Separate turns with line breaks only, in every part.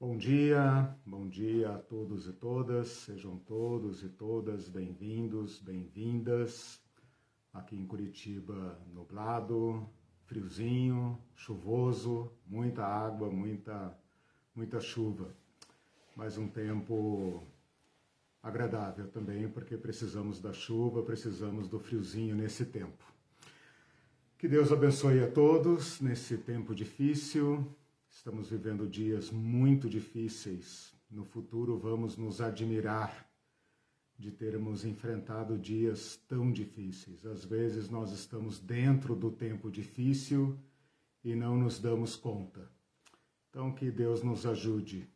Bom dia, bom dia a todos e todas, sejam todos e todas bem-vindos, bem-vindas. Aqui em Curitiba, nublado, friozinho, chuvoso, muita água, muita, muita chuva. Mas um tempo agradável também, porque precisamos da chuva, precisamos do friozinho nesse tempo. Que Deus abençoe a todos nesse tempo difícil. Estamos vivendo dias muito difíceis. No futuro vamos nos admirar de termos enfrentado dias tão difíceis. Às vezes nós estamos dentro do tempo difícil e não nos damos conta. Então que Deus nos ajude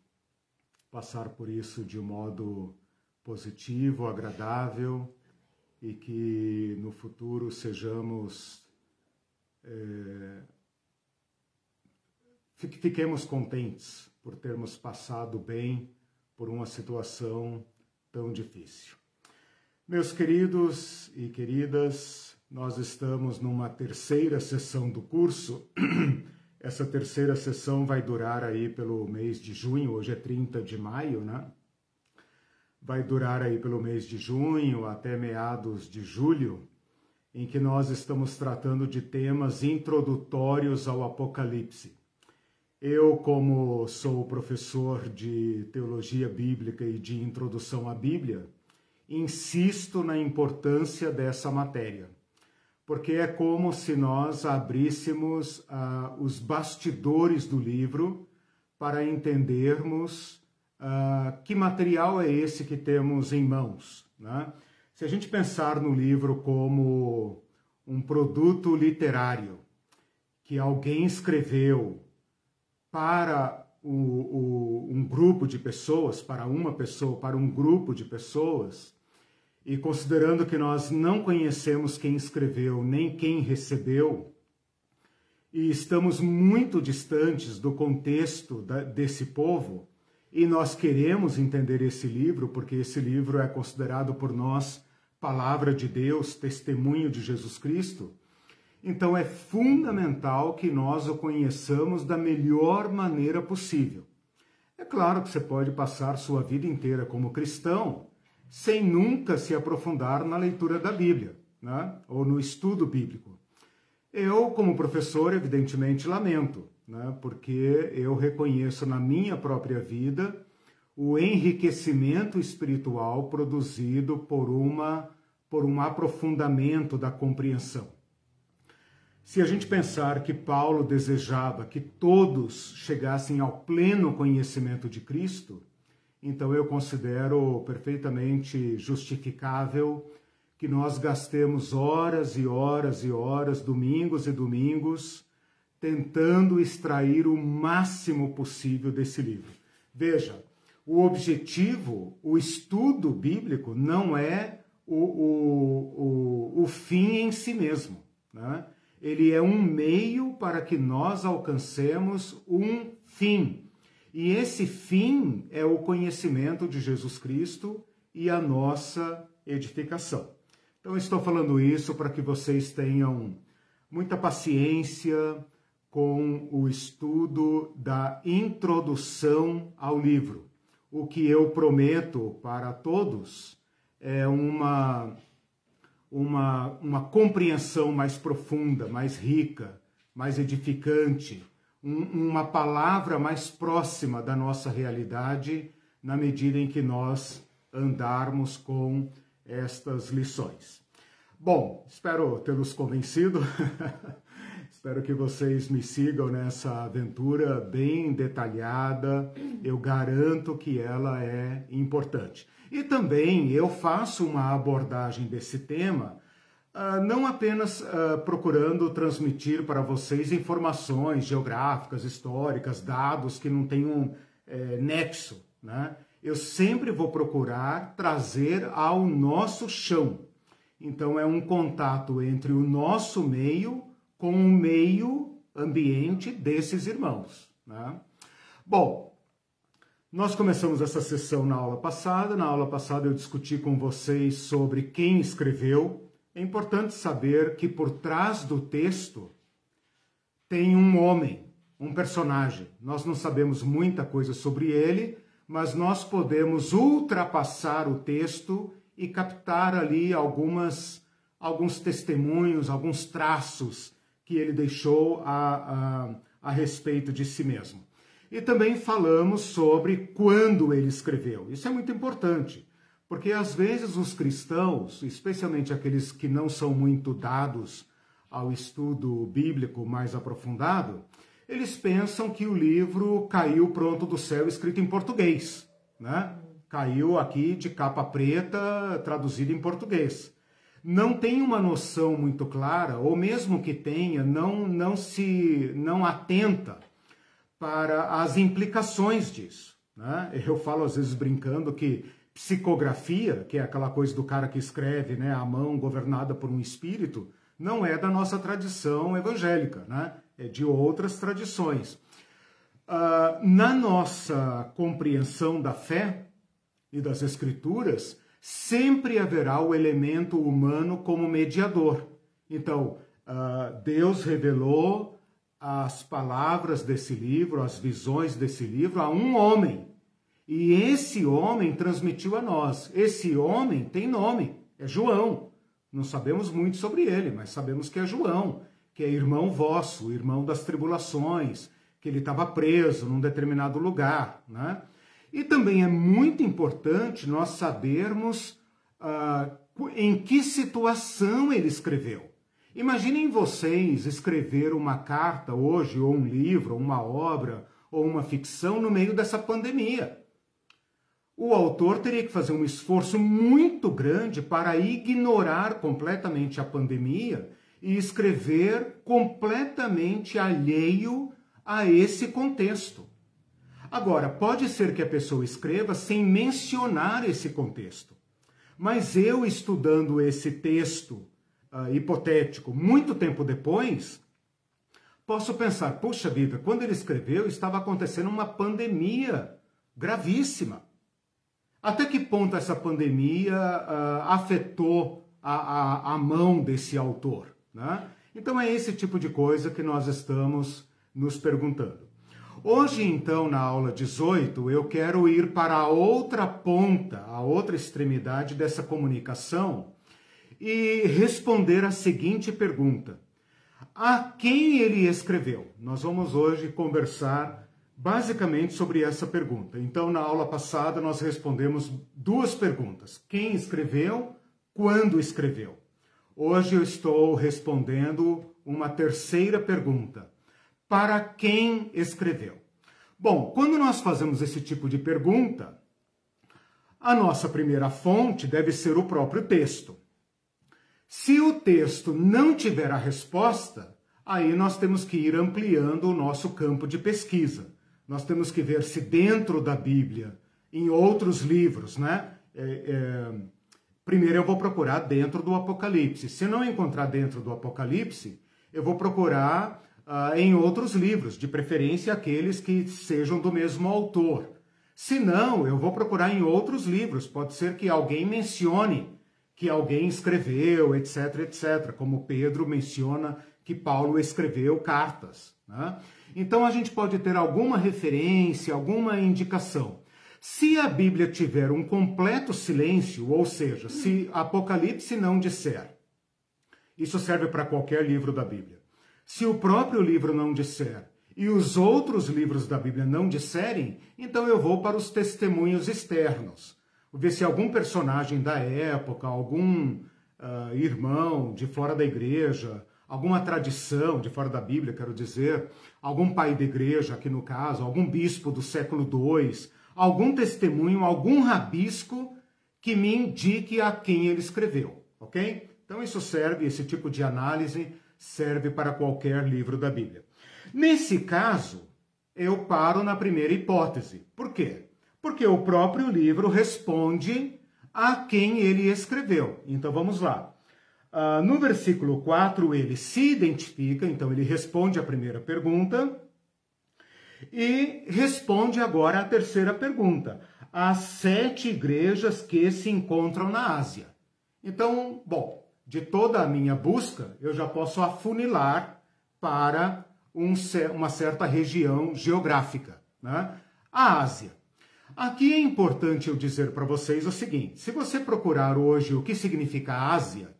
a passar por isso de um modo positivo, agradável e que no futuro sejamos é, fiquemos contentes por termos passado bem por uma situação tão difícil. Meus queridos e queridas, nós estamos numa terceira sessão do curso. Essa terceira sessão vai durar aí pelo mês de junho, hoje é 30 de maio, né? Vai durar aí pelo mês de junho até meados de julho em que nós estamos tratando de temas introdutórios ao Apocalipse. Eu, como sou professor de teologia bíblica e de introdução à Bíblia, insisto na importância dessa matéria, porque é como se nós abríssemos uh, os bastidores do livro para entendermos uh, que material é esse que temos em mãos. Né? Se a gente pensar no livro como um produto literário que alguém escreveu para o, o, um grupo de pessoas, para uma pessoa, para um grupo de pessoas, e considerando que nós não conhecemos quem escreveu nem quem recebeu, e estamos muito distantes do contexto da, desse povo, e nós queremos entender esse livro, porque esse livro é considerado por nós palavra de Deus, testemunho de Jesus Cristo, então é fundamental que nós o conheçamos da melhor maneira possível. É claro que você pode passar sua vida inteira como cristão sem nunca se aprofundar na leitura da Bíblia, né? ou no estudo bíblico. Eu, como professor, evidentemente lamento, né? porque eu reconheço na minha própria vida o enriquecimento espiritual produzido por uma por um aprofundamento da compreensão. Se a gente pensar que Paulo desejava que todos chegassem ao pleno conhecimento de Cristo, então eu considero perfeitamente justificável que nós gastemos horas e horas e horas, domingos e domingos, tentando extrair o máximo possível desse livro. Veja, o objetivo, o estudo bíblico não é o, o, o, o fim em si mesmo. Né? Ele é um meio para que nós alcancemos um fim. E esse fim é o conhecimento de Jesus Cristo e a nossa edificação. Então, estou falando isso para que vocês tenham muita paciência com o estudo da introdução ao livro. O que eu prometo para todos é uma, uma, uma compreensão mais profunda, mais rica, mais edificante, um, uma palavra mais próxima da nossa realidade na medida em que nós andarmos com estas lições. Bom, espero tê-los convencido. Espero que vocês me sigam nessa aventura bem detalhada. Eu garanto que ela é importante. E também eu faço uma abordagem desse tema, uh, não apenas uh, procurando transmitir para vocês informações geográficas, históricas, dados que não tenham é, nexo, né? Eu sempre vou procurar trazer ao nosso chão. Então é um contato entre o nosso meio com o meio ambiente desses irmãos. Né? Bom, nós começamos essa sessão na aula passada. Na aula passada eu discuti com vocês sobre quem escreveu. É importante saber que por trás do texto tem um homem, um personagem. Nós não sabemos muita coisa sobre ele, mas nós podemos ultrapassar o texto e captar ali algumas, alguns testemunhos, alguns traços que ele deixou a, a, a respeito de si mesmo. E também falamos sobre quando ele escreveu. Isso é muito importante, porque às vezes os cristãos, especialmente aqueles que não são muito dados ao estudo bíblico mais aprofundado, eles pensam que o livro caiu pronto do céu escrito em português, né? Caiu aqui de capa preta, traduzido em português. Não tem uma noção muito clara, ou mesmo que tenha, não, não se não atenta para as implicações disso. Né? Eu falo às vezes brincando que psicografia, que é aquela coisa do cara que escreve né, a mão governada por um espírito, não é da nossa tradição evangélica, né? é de outras tradições. Uh, na nossa compreensão da fé e das escrituras, sempre haverá o elemento humano como mediador. Então, uh, Deus revelou as palavras desse livro, as visões desse livro a um homem. E esse homem transmitiu a nós. Esse homem tem nome, é João. Não sabemos muito sobre ele, mas sabemos que é João, que é irmão vosso, irmão das tribulações, que ele estava preso num determinado lugar. Né? E também é muito importante nós sabermos uh, em que situação ele escreveu. Imaginem vocês escrever uma carta hoje, ou um livro, ou uma obra, ou uma ficção no meio dessa pandemia o autor teria que fazer um esforço muito grande para ignorar completamente a pandemia e escrever completamente alheio a esse contexto. Agora, pode ser que a pessoa escreva sem mencionar esse contexto, mas eu estudando esse texto uh, hipotético muito tempo depois, posso pensar: puxa vida, quando ele escreveu estava acontecendo uma pandemia gravíssima. Até que ponto essa pandemia uh, afetou a, a, a, mão desse autor? Né? Então é esse tipo de coisa que nós estamos nos perguntando. Hoje, então, na aula 18, eu quero ir para a outra ponta, a outra extremidade dessa comunicação e responder a seguinte pergunta: A quem ele escreveu? Nós vamos hoje conversar basicamente sobre essa pergunta. Então, na aula passada, nós respondemos duas perguntas: quem escreveu, quando escreveu. Hoje eu estou respondendo uma terceira pergunta: para quem escreveu? Bom, quando nós fazemos esse tipo de pergunta, a nossa primeira fonte deve ser o próprio texto. Se o texto não tiver a resposta, aí nós temos que ir ampliando o nosso campo de pesquisa nós temos que ver se dentro da Bíblia, em outros livros, né? É, é, primeiro eu vou procurar dentro do Apocalipse. Se não encontrar dentro do Apocalipse, eu vou procurar uh, em outros livros, de preferência aqueles que sejam do mesmo autor. Se não, eu vou procurar em outros livros. Pode ser que alguém mencione que alguém escreveu, etc, etc. Como Pedro menciona que Paulo escreveu cartas. Né? Então a gente pode ter alguma referência, alguma indicação. Se a Bíblia tiver um completo silêncio, ou seja, se Apocalipse não disser, isso serve para qualquer livro da Bíblia. Se o próprio livro não disser e os outros livros da Bíblia não disserem, então eu vou para os testemunhos externos. Ver se algum personagem da época, algum uh, irmão de fora da igreja, alguma tradição de fora da Bíblia, quero dizer, algum pai da igreja, aqui no caso, algum bispo do século II, algum testemunho, algum rabisco que me indique a quem ele escreveu, ok? Então isso serve, esse tipo de análise serve para qualquer livro da Bíblia. Nesse caso, eu paro na primeira hipótese. Por quê? Porque o próprio livro responde a quem ele escreveu. Então vamos lá. Uh, no versículo 4, ele se identifica, então ele responde a primeira pergunta e responde agora a terceira pergunta. As sete igrejas que se encontram na Ásia. Então, bom, de toda a minha busca, eu já posso afunilar para um, uma certa região geográfica, né? A Ásia. Aqui é importante eu dizer para vocês o seguinte: se você procurar hoje o que significa Ásia,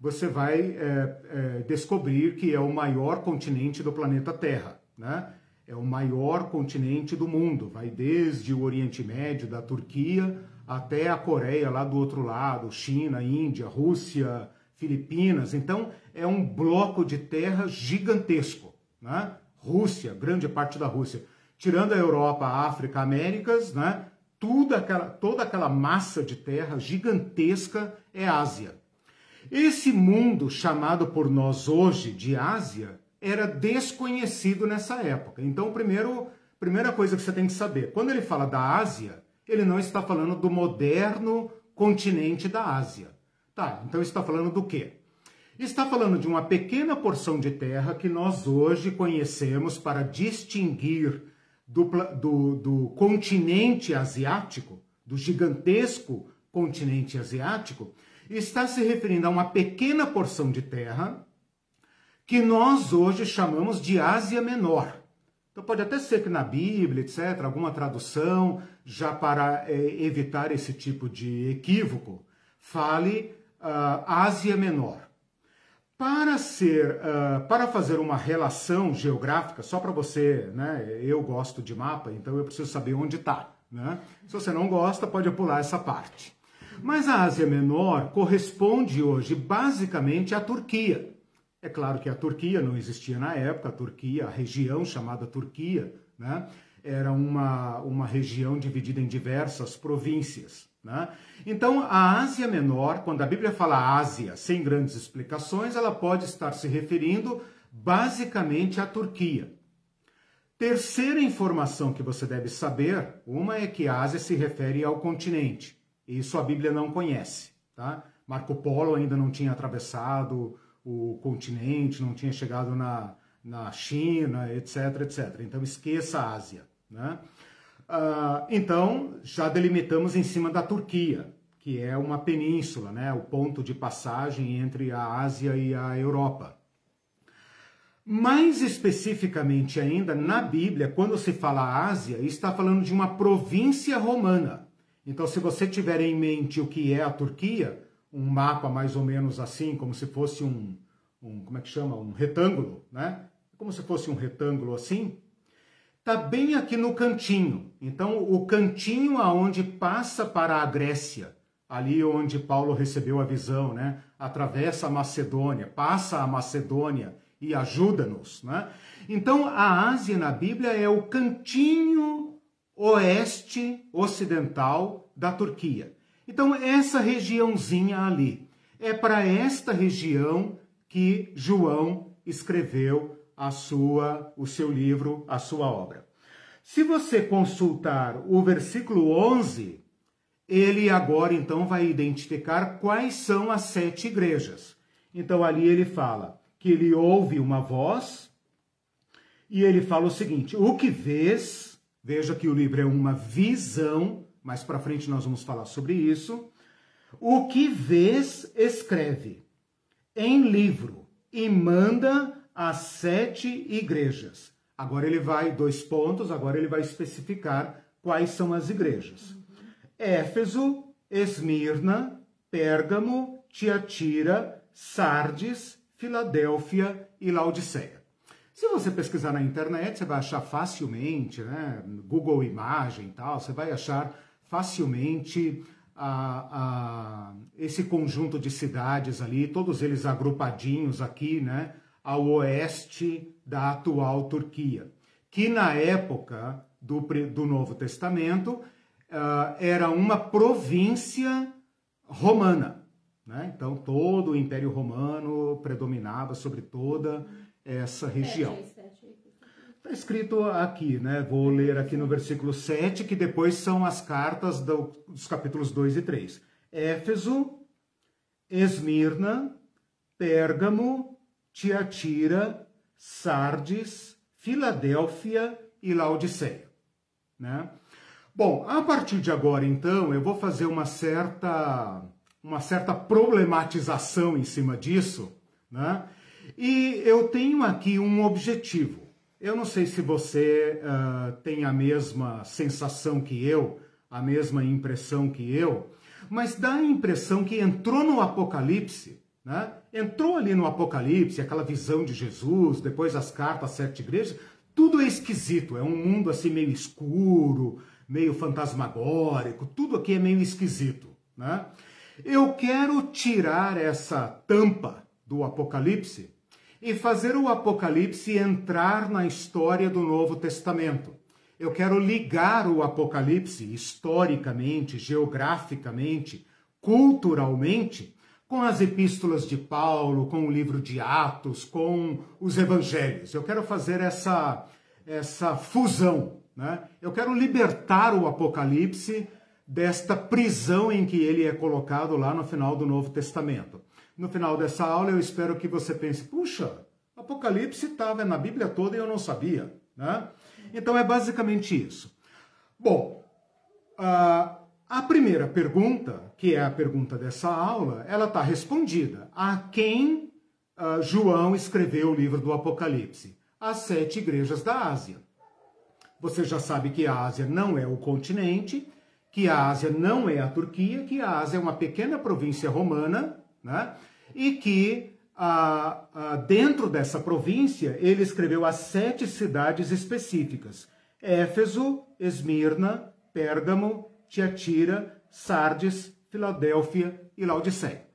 você vai é, é, descobrir que é o maior continente do planeta Terra, né? É o maior continente do mundo, vai desde o Oriente Médio, da Turquia, até a Coreia lá do outro lado, China, Índia, Rússia, Filipinas. Então é um bloco de terra gigantesco, né? Rússia, grande parte da Rússia tirando a Europa, a África, Américas, né? Tudo aquela, toda aquela massa de terra gigantesca é Ásia. Esse mundo chamado por nós hoje de Ásia era desconhecido nessa época. Então, primeiro, primeira coisa que você tem que saber, quando ele fala da Ásia, ele não está falando do moderno continente da Ásia. Tá, então está falando do quê? Está falando de uma pequena porção de terra que nós hoje conhecemos para distinguir do, do, do continente asiático, do gigantesco continente asiático, está se referindo a uma pequena porção de terra que nós hoje chamamos de Ásia Menor. Então pode até ser que na Bíblia, etc., alguma tradução, já para é, evitar esse tipo de equívoco, fale uh, Ásia Menor. Para ser, uh, para fazer uma relação geográfica, só para você, né? Eu gosto de mapa, então eu preciso saber onde está, né? Se você não gosta, pode pular essa parte. Mas a Ásia Menor corresponde hoje basicamente à Turquia. É claro que a Turquia não existia na época, a Turquia, a região chamada Turquia, né? Era uma, uma região dividida em diversas províncias. Né? Então, a Ásia Menor, quando a Bíblia fala Ásia sem grandes explicações, ela pode estar se referindo basicamente à Turquia. Terceira informação que você deve saber, uma é que a Ásia se refere ao continente. Isso a Bíblia não conhece, tá? Marco Polo ainda não tinha atravessado o continente, não tinha chegado na, na China, etc, etc. Então esqueça a Ásia, né? Uh, então, já delimitamos em cima da Turquia, que é uma península, né, o ponto de passagem entre a Ásia e a Europa. Mais especificamente ainda, na Bíblia, quando se fala Ásia, está falando de uma província romana. Então, se você tiver em mente o que é a Turquia, um mapa mais ou menos assim, como se fosse um, um como é que chama? Um retângulo, né? Como se fosse um retângulo assim, Está bem aqui no cantinho. Então, o cantinho aonde passa para a Grécia, ali onde Paulo recebeu a visão, né? Atravessa a Macedônia, passa a Macedônia e ajuda-nos, né? Então, a Ásia na Bíblia é o cantinho oeste ocidental da Turquia. Então, essa regiãozinha ali é para esta região que João escreveu a sua, o seu livro, a sua obra. Se você consultar o versículo 11, ele agora então vai identificar quais são as sete igrejas. Então ali ele fala que ele ouve uma voz e ele fala o seguinte: o que vês, veja que o livro é uma visão, mais para frente nós vamos falar sobre isso. O que vês, escreve em livro e manda as sete igrejas. Agora ele vai, dois pontos, agora ele vai especificar quais são as igrejas. Éfeso, Esmirna, Pérgamo, Tiatira, Sardes, Filadélfia e Laodiceia. Se você pesquisar na internet, você vai achar facilmente, né? Google Imagem e tal, você vai achar facilmente a, a, esse conjunto de cidades ali, todos eles agrupadinhos aqui, né? Ao oeste da atual Turquia, que na época do, do Novo Testamento uh, era uma província romana. Né? Então, todo o Império Romano predominava sobre toda essa região. Está escrito aqui, né? Vou ler aqui no versículo 7, que depois são as cartas do, dos capítulos 2 e 3. Éfeso, Esmirna, Pérgamo, Tiatira, Sardes, Filadélfia e Laodiceia. Né? Bom, a partir de agora, então, eu vou fazer uma certa, uma certa problematização em cima disso, né? E eu tenho aqui um objetivo. Eu não sei se você uh, tem a mesma sensação que eu, a mesma impressão que eu, mas dá a impressão que entrou no Apocalipse, né? Entrou ali no Apocalipse, aquela visão de Jesus, depois as cartas às sete igrejas, tudo é esquisito, é um mundo assim meio escuro, meio fantasmagórico, tudo aqui é meio esquisito. Né? Eu quero tirar essa tampa do Apocalipse e fazer o Apocalipse entrar na história do Novo Testamento. Eu quero ligar o Apocalipse historicamente, geograficamente, culturalmente, com as epístolas de Paulo, com o livro de Atos, com os evangelhos. Eu quero fazer essa, essa fusão. Né? Eu quero libertar o Apocalipse desta prisão em que ele é colocado lá no final do Novo Testamento no final dessa aula, eu espero que você pense: puxa, Apocalipse estava na Bíblia toda e eu não sabia. Né? Então é basicamente isso. Bom, a primeira pergunta, que é a pergunta dessa aula, ela está respondida. A quem João escreveu o livro do Apocalipse? As sete igrejas da Ásia. Você já sabe que a Ásia não é o continente, que a Ásia não é a Turquia, que a Ásia é uma pequena província romana, né? e que ah, ah, dentro dessa província ele escreveu as sete cidades específicas: Éfeso, Esmirna, Pérgamo, Tiatira, Sardes, Filadélfia e Laodiceia.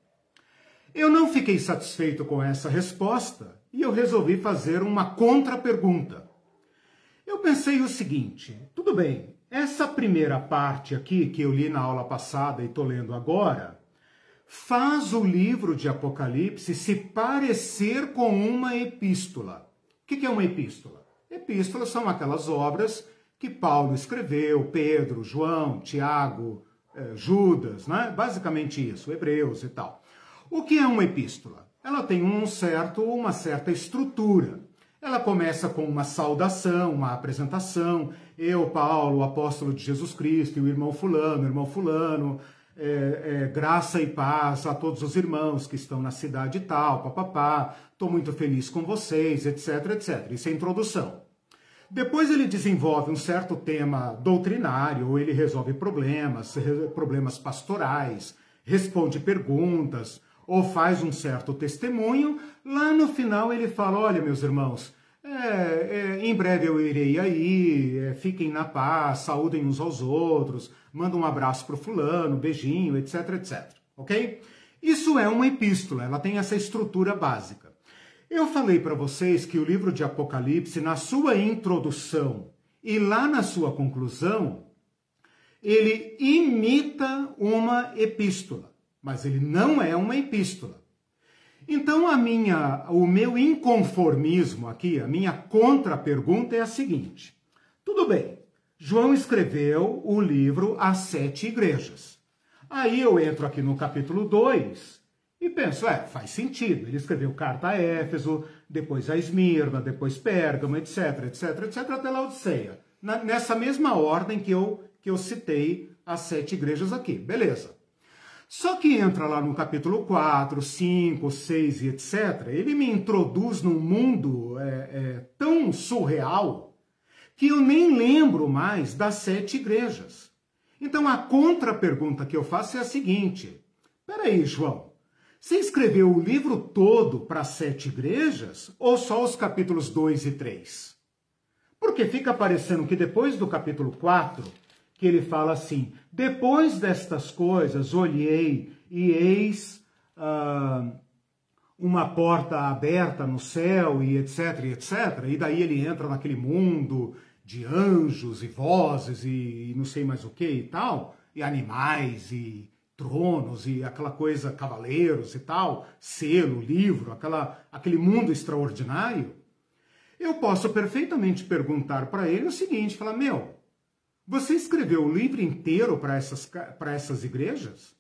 Eu não fiquei satisfeito com essa resposta e eu resolvi fazer uma contra-pergunta. Eu pensei o seguinte: tudo bem, essa primeira parte aqui que eu li na aula passada e estou lendo agora faz o livro de Apocalipse se parecer com uma epístola. O que é uma epístola? Epístolas são aquelas obras que Paulo escreveu, Pedro, João, Tiago, eh, Judas, né? basicamente isso, Hebreus e tal. O que é uma epístola? Ela tem um certo, uma certa estrutura. Ela começa com uma saudação, uma apresentação. Eu, Paulo, apóstolo de Jesus Cristo, e o irmão fulano, irmão fulano, é, é, graça e paz a todos os irmãos que estão na cidade tal, papapá, estou muito feliz com vocês, etc, etc. Isso é introdução. Depois ele desenvolve um certo tema doutrinário, ou ele resolve problemas, problemas pastorais, responde perguntas, ou faz um certo testemunho. Lá no final ele fala: olha, meus irmãos, é, é, em breve eu irei aí, é, fiquem na paz, saúdem uns aos outros, manda um abraço para o fulano, beijinho, etc, etc. Ok? Isso é uma epístola, ela tem essa estrutura básica. Eu falei para vocês que o livro de Apocalipse, na sua introdução e lá na sua conclusão, ele imita uma epístola, mas ele não é uma epístola. Então a minha, o meu inconformismo aqui, a minha contra-pergunta é a seguinte: tudo bem, João escreveu o livro às sete igrejas. Aí eu entro aqui no capítulo 2 e penso, é, faz sentido. Ele escreveu carta a Éfeso, depois a Esmirna, depois Pérgamo, etc, etc, etc, até Laodiceia. Na, nessa mesma ordem que eu, que eu citei as sete igrejas aqui. Beleza. Só que entra lá no capítulo 4, 5, 6 e etc., ele me introduz num mundo é, é, tão surreal que eu nem lembro mais das sete igrejas. Então a contra-pergunta que eu faço é a seguinte: peraí, João, você escreveu o livro todo para sete igrejas ou só os capítulos 2 e 3? Porque fica parecendo que depois do capítulo 4 que ele fala assim: depois destas coisas olhei e eis uh, uma porta aberta no céu e etc, e etc. E daí ele entra naquele mundo de anjos e vozes e, e não sei mais o que e tal, e animais e tronos e aquela coisa cavaleiros e tal, selo, livro, aquela, aquele mundo extraordinário. Eu posso perfeitamente perguntar para ele o seguinte, falar, meu, você escreveu o livro inteiro para essas, essas igrejas?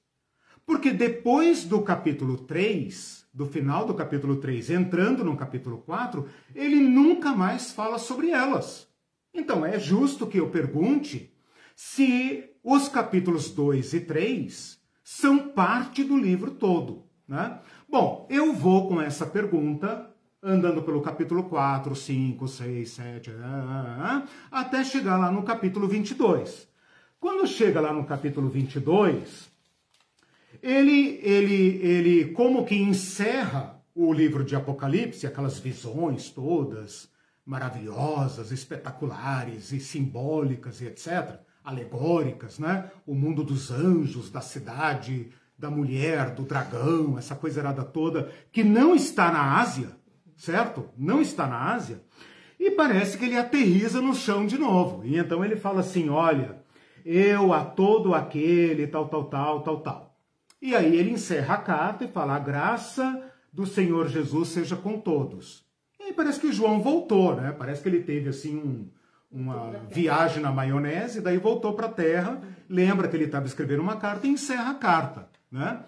Porque depois do capítulo 3, do final do capítulo 3, entrando no capítulo 4, ele nunca mais fala sobre elas. Então é justo que eu pergunte se os capítulos 2 e 3 são parte do livro todo. Né? Bom, eu vou com essa pergunta andando pelo capítulo 4, 5, 6, 7, até chegar lá no capítulo 22. Quando chega lá no capítulo 22, ele, ele, ele como que encerra o livro de Apocalipse, aquelas visões todas maravilhosas, espetaculares e simbólicas e etc., alegóricas, né? O mundo dos anjos, da cidade, da mulher, do dragão, essa coisa errada toda, que não está na Ásia, certo? Não está na Ásia. E parece que ele aterriza no chão de novo. E então ele fala assim: olha, eu a todo aquele, tal, tal, tal, tal, tal. E aí ele encerra a carta e fala: a graça do Senhor Jesus seja com todos. E aí parece que João voltou, né? Parece que ele teve assim um, uma viagem na maionese, daí voltou para a terra, lembra que ele estava escrevendo uma carta e encerra a carta, né?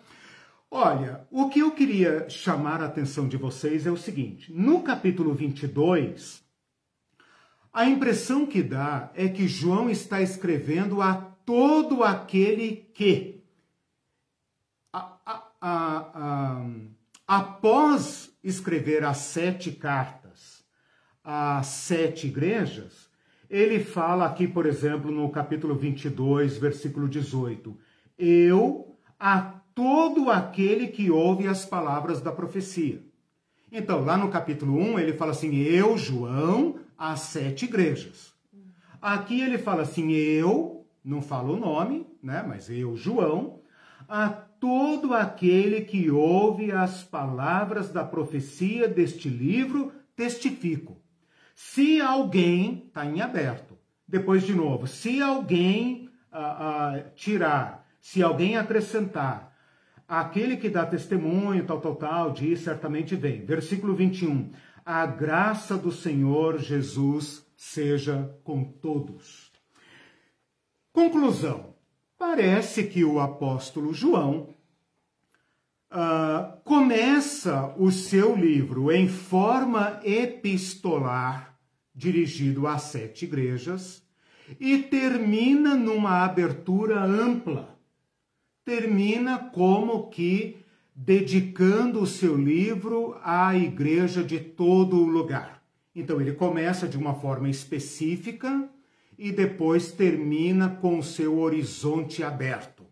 Olha, o que eu queria chamar a atenção de vocês é o seguinte: no capítulo 22, a impressão que dá é que João está escrevendo a todo aquele que, a, a, a, após escrever as sete cartas às sete igrejas, ele fala aqui, por exemplo, no capítulo 22, versículo 18: Eu a todo aquele que ouve as palavras da profecia. Então, lá no capítulo 1, ele fala assim: Eu, João, às sete igrejas. Aqui ele fala assim: Eu, não fala o nome, né? Mas eu, João, a todo aquele que ouve as palavras da profecia deste livro, testifico. Se alguém, está em aberto. Depois, de novo, se alguém ah, ah, tirar, se alguém acrescentar, Aquele que dá testemunho, tal, tal, tal, diz, certamente vem. Versículo 21. A graça do Senhor Jesus seja com todos. Conclusão. Parece que o apóstolo João uh, começa o seu livro em forma epistolar, dirigido a sete igrejas, e termina numa abertura ampla termina como que dedicando o seu livro à igreja de todo o lugar. Então ele começa de uma forma específica e depois termina com o seu horizonte aberto,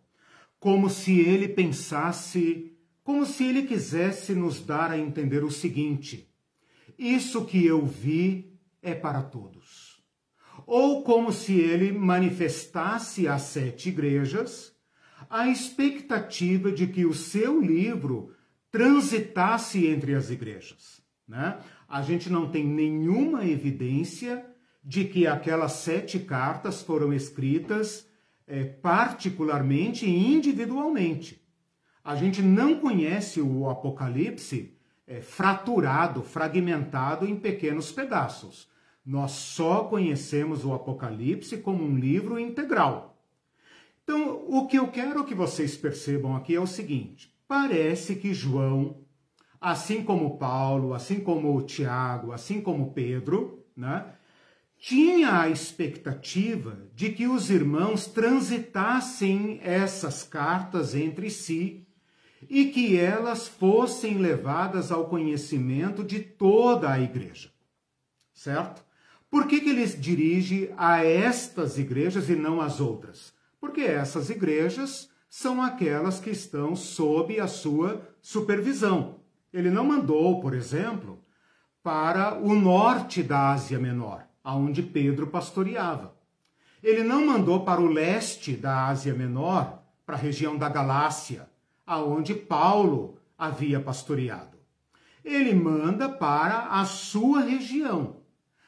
como se ele pensasse, como se ele quisesse nos dar a entender o seguinte: isso que eu vi é para todos. Ou como se ele manifestasse às sete igrejas a expectativa de que o seu livro transitasse entre as igrejas. Né? A gente não tem nenhuma evidência de que aquelas sete cartas foram escritas é, particularmente e individualmente. A gente não conhece o Apocalipse é, fraturado, fragmentado em pequenos pedaços. Nós só conhecemos o Apocalipse como um livro integral. Então, o que eu quero que vocês percebam aqui é o seguinte: parece que João, assim como Paulo, assim como Tiago, assim como Pedro, né, tinha a expectativa de que os irmãos transitassem essas cartas entre si e que elas fossem levadas ao conhecimento de toda a igreja. Certo? Por que, que ele dirige a estas igrejas e não às outras? porque essas igrejas são aquelas que estão sob a sua supervisão. Ele não mandou, por exemplo, para o norte da Ásia Menor, aonde Pedro pastoreava. Ele não mandou para o leste da Ásia Menor, para a região da Galácia, aonde Paulo havia pastoreado. Ele manda para a sua região,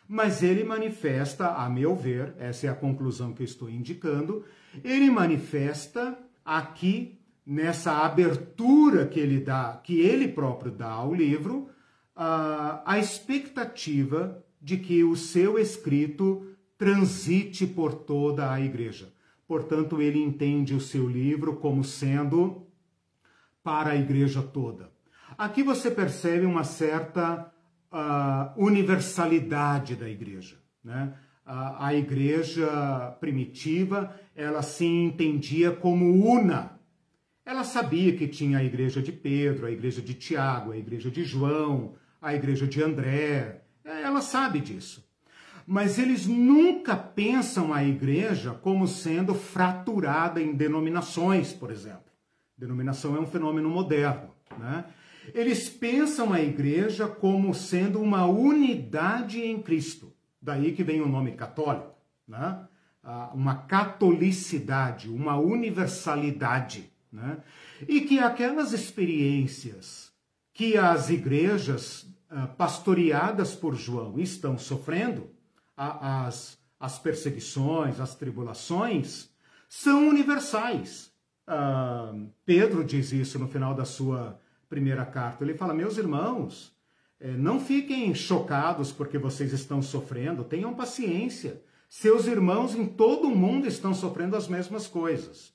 mas ele manifesta, a meu ver, essa é a conclusão que eu estou indicando, ele manifesta aqui nessa abertura que ele dá, que ele próprio dá ao livro, a, a expectativa de que o seu escrito transite por toda a igreja. Portanto, ele entende o seu livro como sendo para a igreja toda. Aqui você percebe uma certa uh, universalidade da igreja. Né? a, a igreja primitiva, ela se entendia como una. Ela sabia que tinha a igreja de Pedro, a igreja de Tiago, a igreja de João, a igreja de André, ela sabe disso. Mas eles nunca pensam a igreja como sendo fraturada em denominações, por exemplo. Denominação é um fenômeno moderno. Né? Eles pensam a igreja como sendo uma unidade em Cristo. Daí que vem o nome católico. Né? Uma catolicidade, uma universalidade. Né? E que aquelas experiências que as igrejas ah, pastoreadas por João estão sofrendo, as, as perseguições, as tribulações, são universais. Pedro diz isso no final da sua primeira carta. Ele fala: Meus irmãos, eh, não fiquem chocados porque vocês estão sofrendo, tenham paciência. Seus irmãos em todo o mundo estão sofrendo as mesmas coisas.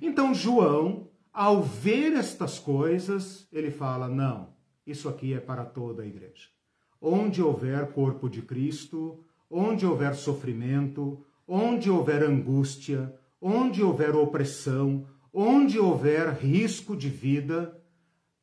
Então, João, ao ver estas coisas, ele fala: Não, isso aqui é para toda a igreja. Onde houver corpo de Cristo, onde houver sofrimento, onde houver angústia, onde houver opressão, onde houver risco de vida,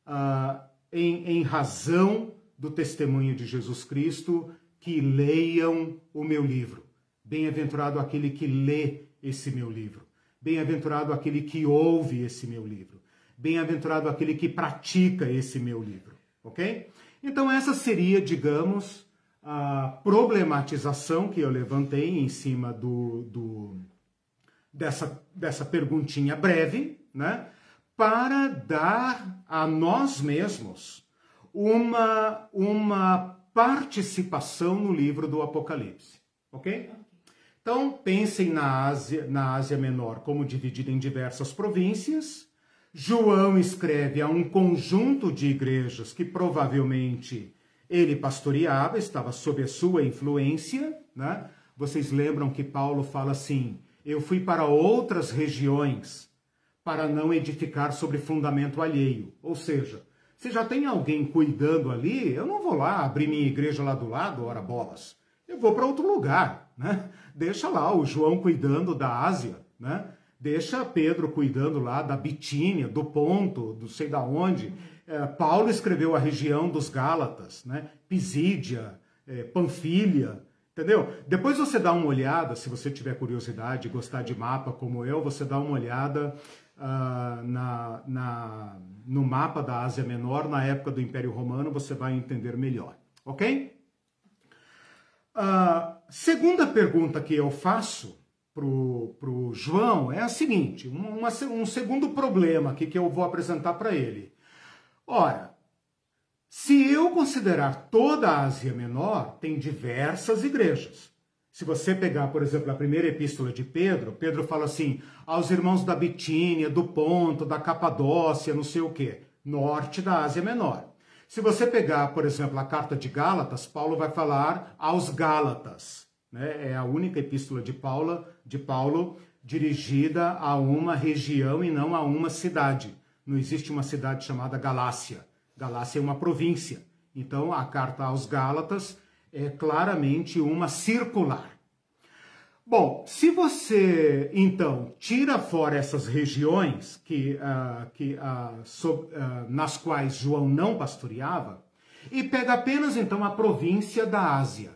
ah, em, em razão do testemunho de Jesus Cristo, que leiam o meu livro. Bem-aventurado aquele que lê esse meu livro. Bem-aventurado aquele que ouve esse meu livro. Bem-aventurado aquele que pratica esse meu livro. Ok? Então, essa seria, digamos, a problematização que eu levantei em cima do, do dessa, dessa perguntinha breve, né? Para dar a nós mesmos uma, uma participação no livro do Apocalipse, ok? Então, pensem na Ásia, na Ásia Menor como dividida em diversas províncias. João escreve a um conjunto de igrejas que provavelmente ele pastoreava, estava sob a sua influência. Né? Vocês lembram que Paulo fala assim: Eu fui para outras regiões para não edificar sobre fundamento alheio. Ou seja, se já tem alguém cuidando ali, eu não vou lá abrir minha igreja lá do lado, ora bolas. Eu vou para outro lugar, né? Deixa lá o João cuidando da Ásia, né? Deixa Pedro cuidando lá da Bitínia, do Ponto, do sei da onde. É, Paulo escreveu a região dos Gálatas, né? Pisídia, é, Panfilha, entendeu? Depois você dá uma olhada, se você tiver curiosidade, gostar de mapa como eu, você dá uma olhada uh, na, na, no mapa da Ásia Menor, na época do Império Romano, você vai entender melhor, ok? Uh, segunda pergunta que eu faço para o João é a seguinte: uma, um segundo problema aqui que eu vou apresentar para ele. Ora, se eu considerar toda a Ásia Menor, tem diversas igrejas. Se você pegar, por exemplo, a primeira epístola de Pedro, Pedro fala assim: aos irmãos da Bitínia, do Ponto, da Capadócia, não sei o quê, norte da Ásia Menor. Se você pegar, por exemplo, a carta de Gálatas, Paulo vai falar aos Gálatas. Né? É a única epístola de Paulo, de Paulo dirigida a uma região e não a uma cidade. Não existe uma cidade chamada Galácia. Galácia é uma província. Então, a carta aos Gálatas é claramente uma circular. Bom, se você então tira fora essas regiões que, uh, que, uh, so, uh, nas quais João não pastoreava e pega apenas então a província da Ásia.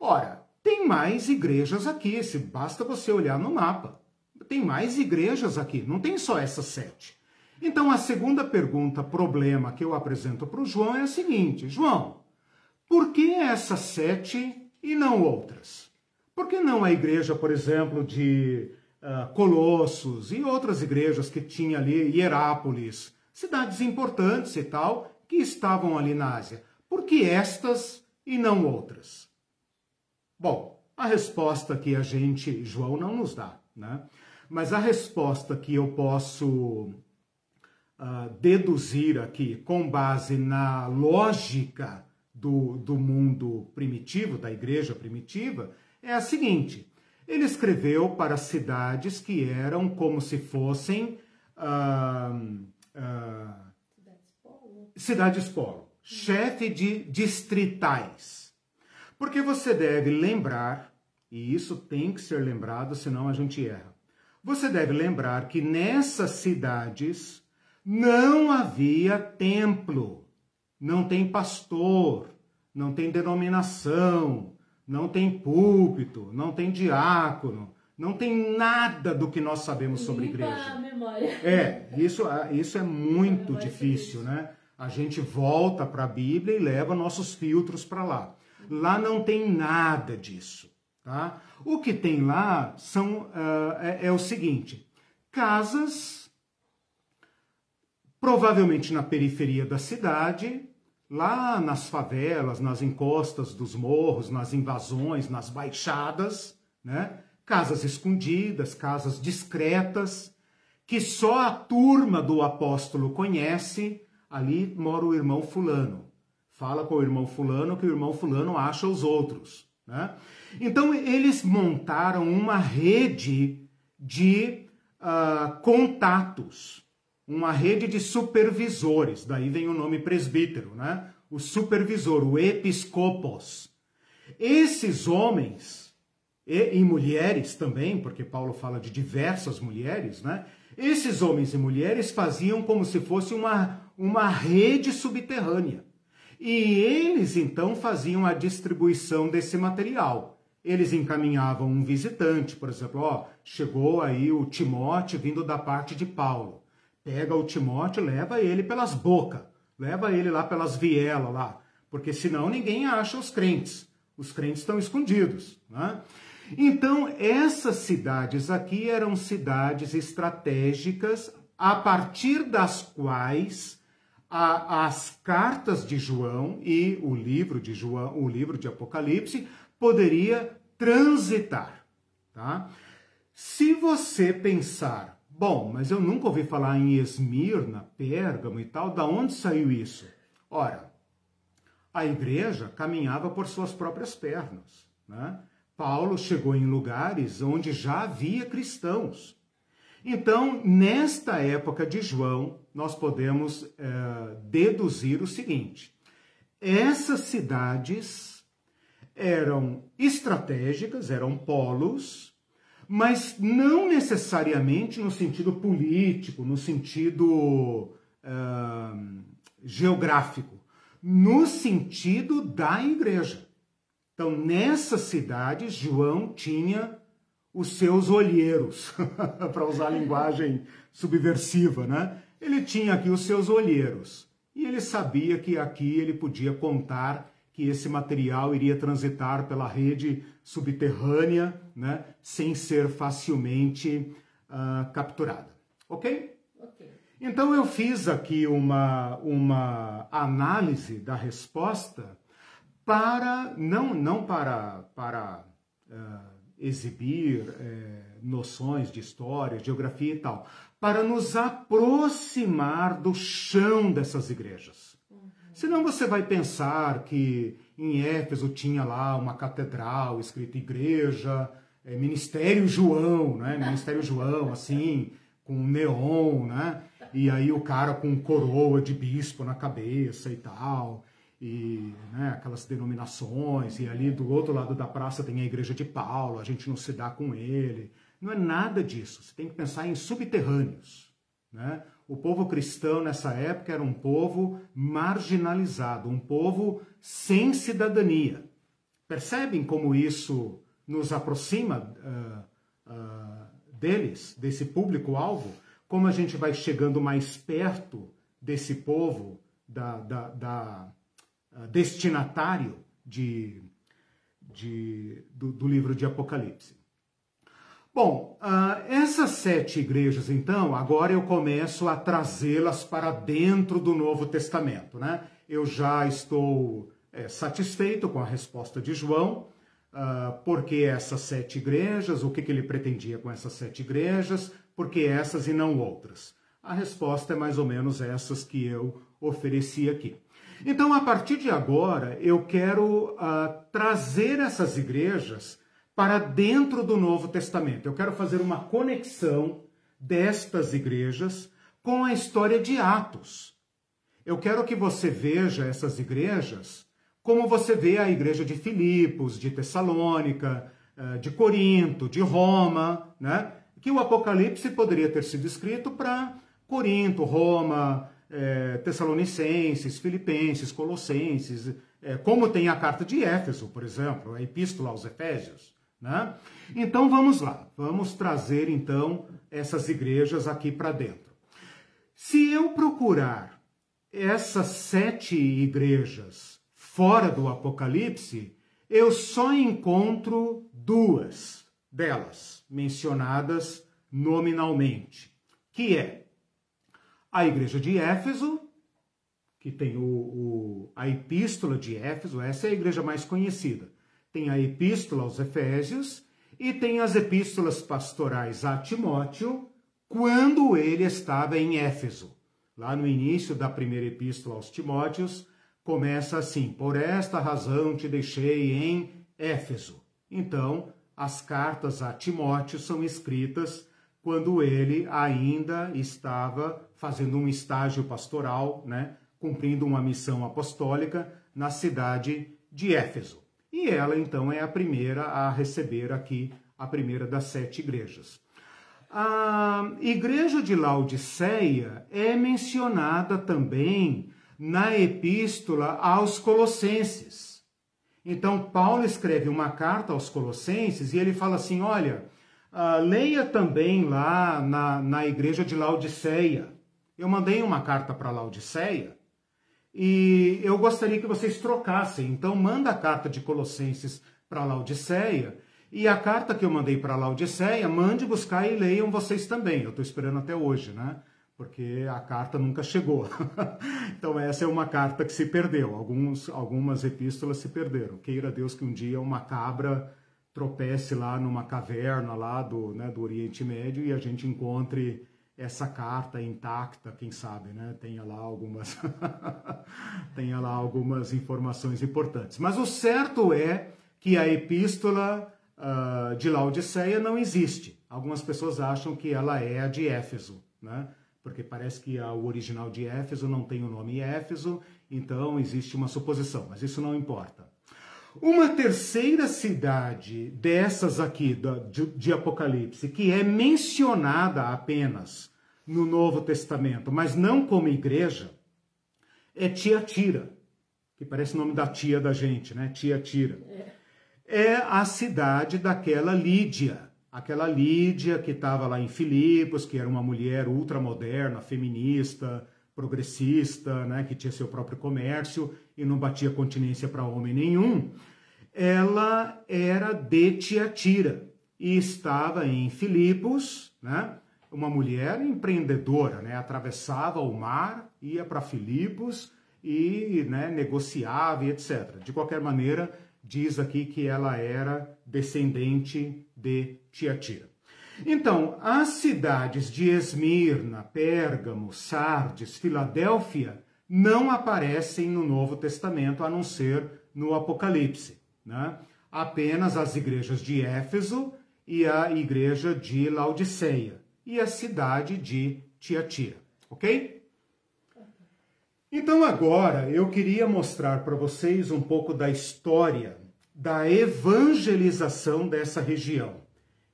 Ora, tem mais igrejas aqui, se basta você olhar no mapa. Tem mais igrejas aqui, não tem só essas sete. Então a segunda pergunta, problema que eu apresento para o João é a seguinte: João, por que essas sete e não outras? Por que não a igreja, por exemplo, de uh, Colossos e outras igrejas que tinha ali, Hierápolis, cidades importantes e tal, que estavam ali na Ásia? Por que estas e não outras? Bom, a resposta que a gente, João não nos dá, né? Mas a resposta que eu posso uh, deduzir aqui com base na lógica do, do mundo primitivo, da igreja primitiva, é a seguinte: ele escreveu para cidades que eram como se fossem uh, uh, cidades polo, chefe de distritais. Porque você deve lembrar, e isso tem que ser lembrado, senão a gente erra. Você deve lembrar que nessas cidades não havia templo não tem pastor, não tem denominação, não tem púlpito, não tem diácono, não tem nada do que nós sabemos sobre
Limpa
igreja.
a memória.
É, isso, isso é muito difícil, né? A gente volta para a Bíblia e leva nossos filtros para lá. Lá não tem nada disso, tá? O que tem lá são uh, é, é o seguinte: casas, provavelmente na periferia da cidade, lá nas favelas, nas encostas dos morros, nas invasões, nas baixadas, né? Casas escondidas, casas discretas, que só a turma do apóstolo conhece. Ali mora o irmão Fulano. Fala com o irmão Fulano que o irmão Fulano acha os outros. Né? Então, eles montaram uma rede de uh, contatos, uma rede de supervisores. Daí vem o nome presbítero, né? o supervisor, o episcopos. Esses homens e, e, mulheres também, porque Paulo fala de diversas mulheres, né? Esses homens e mulheres faziam como se fosse uma, uma rede subterrânea. E eles então faziam a distribuição desse material. Eles encaminhavam um visitante, por exemplo, ó, chegou aí o Timóteo vindo da parte de Paulo. Pega o Timóteo, leva ele pelas bocas, leva ele lá pelas vielas lá, porque senão ninguém acha os crentes. Os crentes estão escondidos, né? Então, essas cidades aqui eram cidades estratégicas a partir das quais a, as cartas de João e o livro de João, o livro de Apocalipse poderia transitar, tá? Se você pensar, bom, mas eu nunca ouvi falar em Esmirna, Pérgamo e tal, da onde saiu isso? Ora, a igreja caminhava por suas próprias pernas, né? Paulo chegou em lugares onde já havia cristãos. Então, nesta época de João, nós podemos é, deduzir o seguinte: essas cidades eram estratégicas, eram polos, mas não necessariamente no sentido político, no sentido uh, geográfico, no sentido da igreja. Então, nessa cidade, João tinha os seus olheiros, para usar a linguagem subversiva, né? Ele tinha aqui os seus olheiros. E ele sabia que aqui ele podia contar que esse material iria transitar pela rede subterrânea, né, sem ser facilmente uh, capturada. Ok? Ok. Então eu fiz aqui uma, uma análise da resposta para não, não para, para uh, exibir uh, noções de história, geografia e tal, para nos aproximar do chão dessas igrejas. Senão você vai pensar que em Éfeso tinha lá uma catedral escrita igreja, é, Ministério João, né? Ministério João, assim, com neon, né? E aí o cara com coroa de bispo na cabeça e tal e né, aquelas denominações, e ali do outro lado da praça tem a igreja de Paulo, a gente não se dá com ele. Não é nada disso. Você tem que pensar em subterrâneos. Né? O povo cristão nessa época era um povo marginalizado, um povo sem cidadania. Percebem como isso nos aproxima uh, uh, deles, desse público-alvo? Como a gente vai chegando mais perto desse povo, da, da, da ah, destinatário de, de, do, do, livro de Apocalipse. Bom, uh, essas sete igrejas, então, agora eu começo a trazê-las para dentro do Novo Testamento, né? Eu já estou é, satisfeito com a resposta de João, uh, porque essas sete igrejas, o que, que ele pretendia com essas sete igrejas, porque essas e não outras. A resposta é mais ou menos essas que eu ofereci aqui. Então, a partir de agora, eu quero uh, trazer essas igrejas para dentro do Novo Testamento. Eu quero fazer uma conexão destas igrejas com a história de Atos. Eu quero que você veja essas igrejas como você vê a igreja de Filipos, de Tessalônica, ah, de Corinto, de Roma, né? Que o Apocalipse poderia ter sido escrito para Corinto, Roma, é, Tessalonicenses, Filipenses, Colossenses, é, como tem a carta de Éfeso, por exemplo, a Epístola aos Efésios. Né? Então vamos lá, vamos trazer então essas igrejas aqui para dentro. Se eu procurar essas sete igrejas fora do Apocalipse, eu só encontro duas delas mencionadas nominalmente, que é a igreja de Éfeso, que tem o, o, a epístola de Éfeso, essa é a igreja mais conhecida. Tem a epístola aos Efésios e tem as epístolas pastorais a Timóteo, quando ele estava em Éfeso. Lá no início da primeira epístola aos Timóteos, começa assim: Por esta razão te deixei em Éfeso. Então, as cartas a Timóteo são escritas quando ele ainda estava fazendo um estágio pastoral, né, cumprindo uma missão apostólica na cidade de Éfeso. E ela então é a primeira a receber aqui a primeira das sete igrejas. A igreja de Laodiceia é mencionada também na epístola aos Colossenses. Então, Paulo escreve uma carta aos Colossenses e ele fala assim: olha, Uh, leia também lá na, na igreja de Laodiceia. Eu mandei uma carta para Laodiceia e eu gostaria que vocês trocassem. Então, manda a carta de Colossenses para Laodiceia e a carta que eu mandei para Laodiceia, mande buscar e leiam vocês também. Eu estou esperando até hoje, né? Porque a carta nunca chegou. então, essa é uma carta que se perdeu. Alguns, algumas epístolas se perderam. Queira Deus que um dia uma cabra tropece lá numa caverna lá do, né, do Oriente Médio e a gente encontre essa carta intacta, quem sabe, né? Tenha lá algumas tenha lá algumas informações importantes. Mas o certo é que a epístola uh, de Laodiceia não existe. Algumas pessoas acham que ela é a de Éfeso, né? Porque parece que o original de Éfeso não tem o nome Éfeso, então existe uma suposição, mas isso não importa. Uma terceira cidade dessas aqui de Apocalipse, que é mencionada apenas no Novo Testamento, mas não como igreja, é Tiatira, que parece o nome da tia da gente, né? Tiatira. É a cidade daquela Lídia, aquela Lídia que estava lá em Filipos, que era uma mulher ultramoderna, feminista, progressista, né, que tinha seu próprio comércio e não batia continência para homem nenhum, ela era de Tiatira e estava em Filipos, né, uma mulher empreendedora, né, atravessava o mar, ia para Filipos e né, negociava e etc. De qualquer maneira, diz aqui que ela era descendente de Tiatira. Então, as cidades de Esmirna, Pérgamo, Sardes, Filadélfia não aparecem no Novo Testamento, a não ser no Apocalipse. Né? Apenas as igrejas de Éfeso e a igreja de Laodiceia e a cidade de Tiatira, ok? Então agora eu queria mostrar para vocês um pouco da história da evangelização dessa região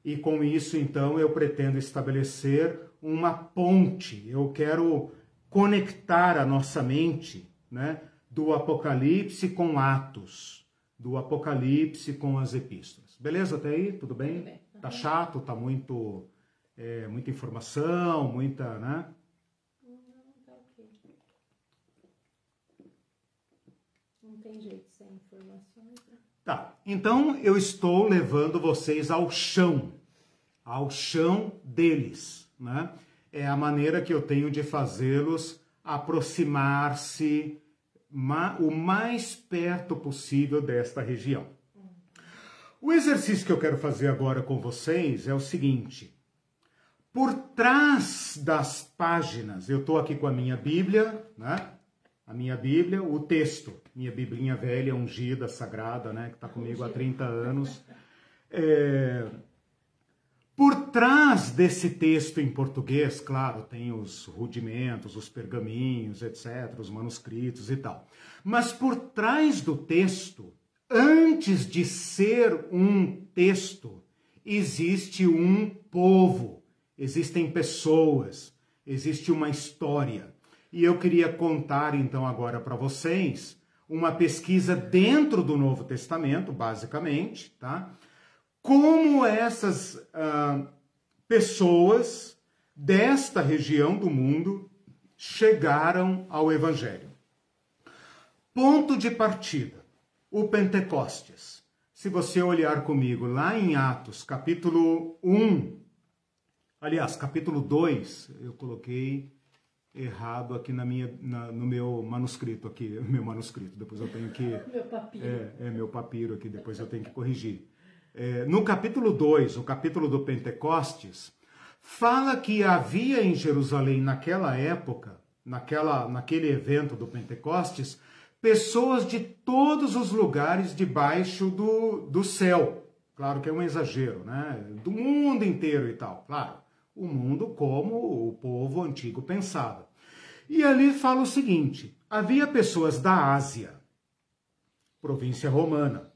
e com isso, então, eu pretendo estabelecer uma ponte. Eu quero conectar a nossa mente né, do Apocalipse com Atos, do Apocalipse com as epístolas. Beleza até aí? Tudo bem? Tudo bem. Tá chato? Tá muito, é, muita informação, muita, né?
Não, tá tem jeito sem informações, né?
Tá, então eu estou levando vocês ao chão, ao chão deles, né? É a maneira que eu tenho de fazê-los aproximar-se o mais perto possível desta região. O exercício que eu quero fazer agora com vocês é o seguinte: por trás das páginas, eu estou aqui com a minha Bíblia, né? a minha Bíblia, o texto, minha biblinha velha, ungida, sagrada, né, que está comigo há 30 anos. É... Por trás desse texto em português, claro, tem os rudimentos, os pergaminhos, etc., os manuscritos e tal. Mas por trás do texto, antes de ser um texto, existe um povo, existem pessoas, existe uma história. E eu queria contar então agora para vocês uma pesquisa dentro do Novo Testamento, basicamente, tá? Como essas uh, pessoas desta região do mundo chegaram ao Evangelho. Ponto de partida: o Pentecostes. Se você olhar comigo lá em Atos, capítulo 1, aliás, capítulo 2, eu coloquei errado aqui na minha, na, no meu manuscrito aqui, meu manuscrito, depois eu tenho que...
meu papiro.
É, é, meu papiro aqui, depois eu tenho que corrigir. É, no capítulo 2, o capítulo do Pentecostes, fala que havia em Jerusalém naquela época, naquela, naquele evento do Pentecostes, pessoas de todos os lugares debaixo do, do céu. Claro que é um exagero, né? Do mundo inteiro e tal, claro. O mundo como o povo antigo pensava. E ali fala o seguinte: havia pessoas da Ásia, província romana,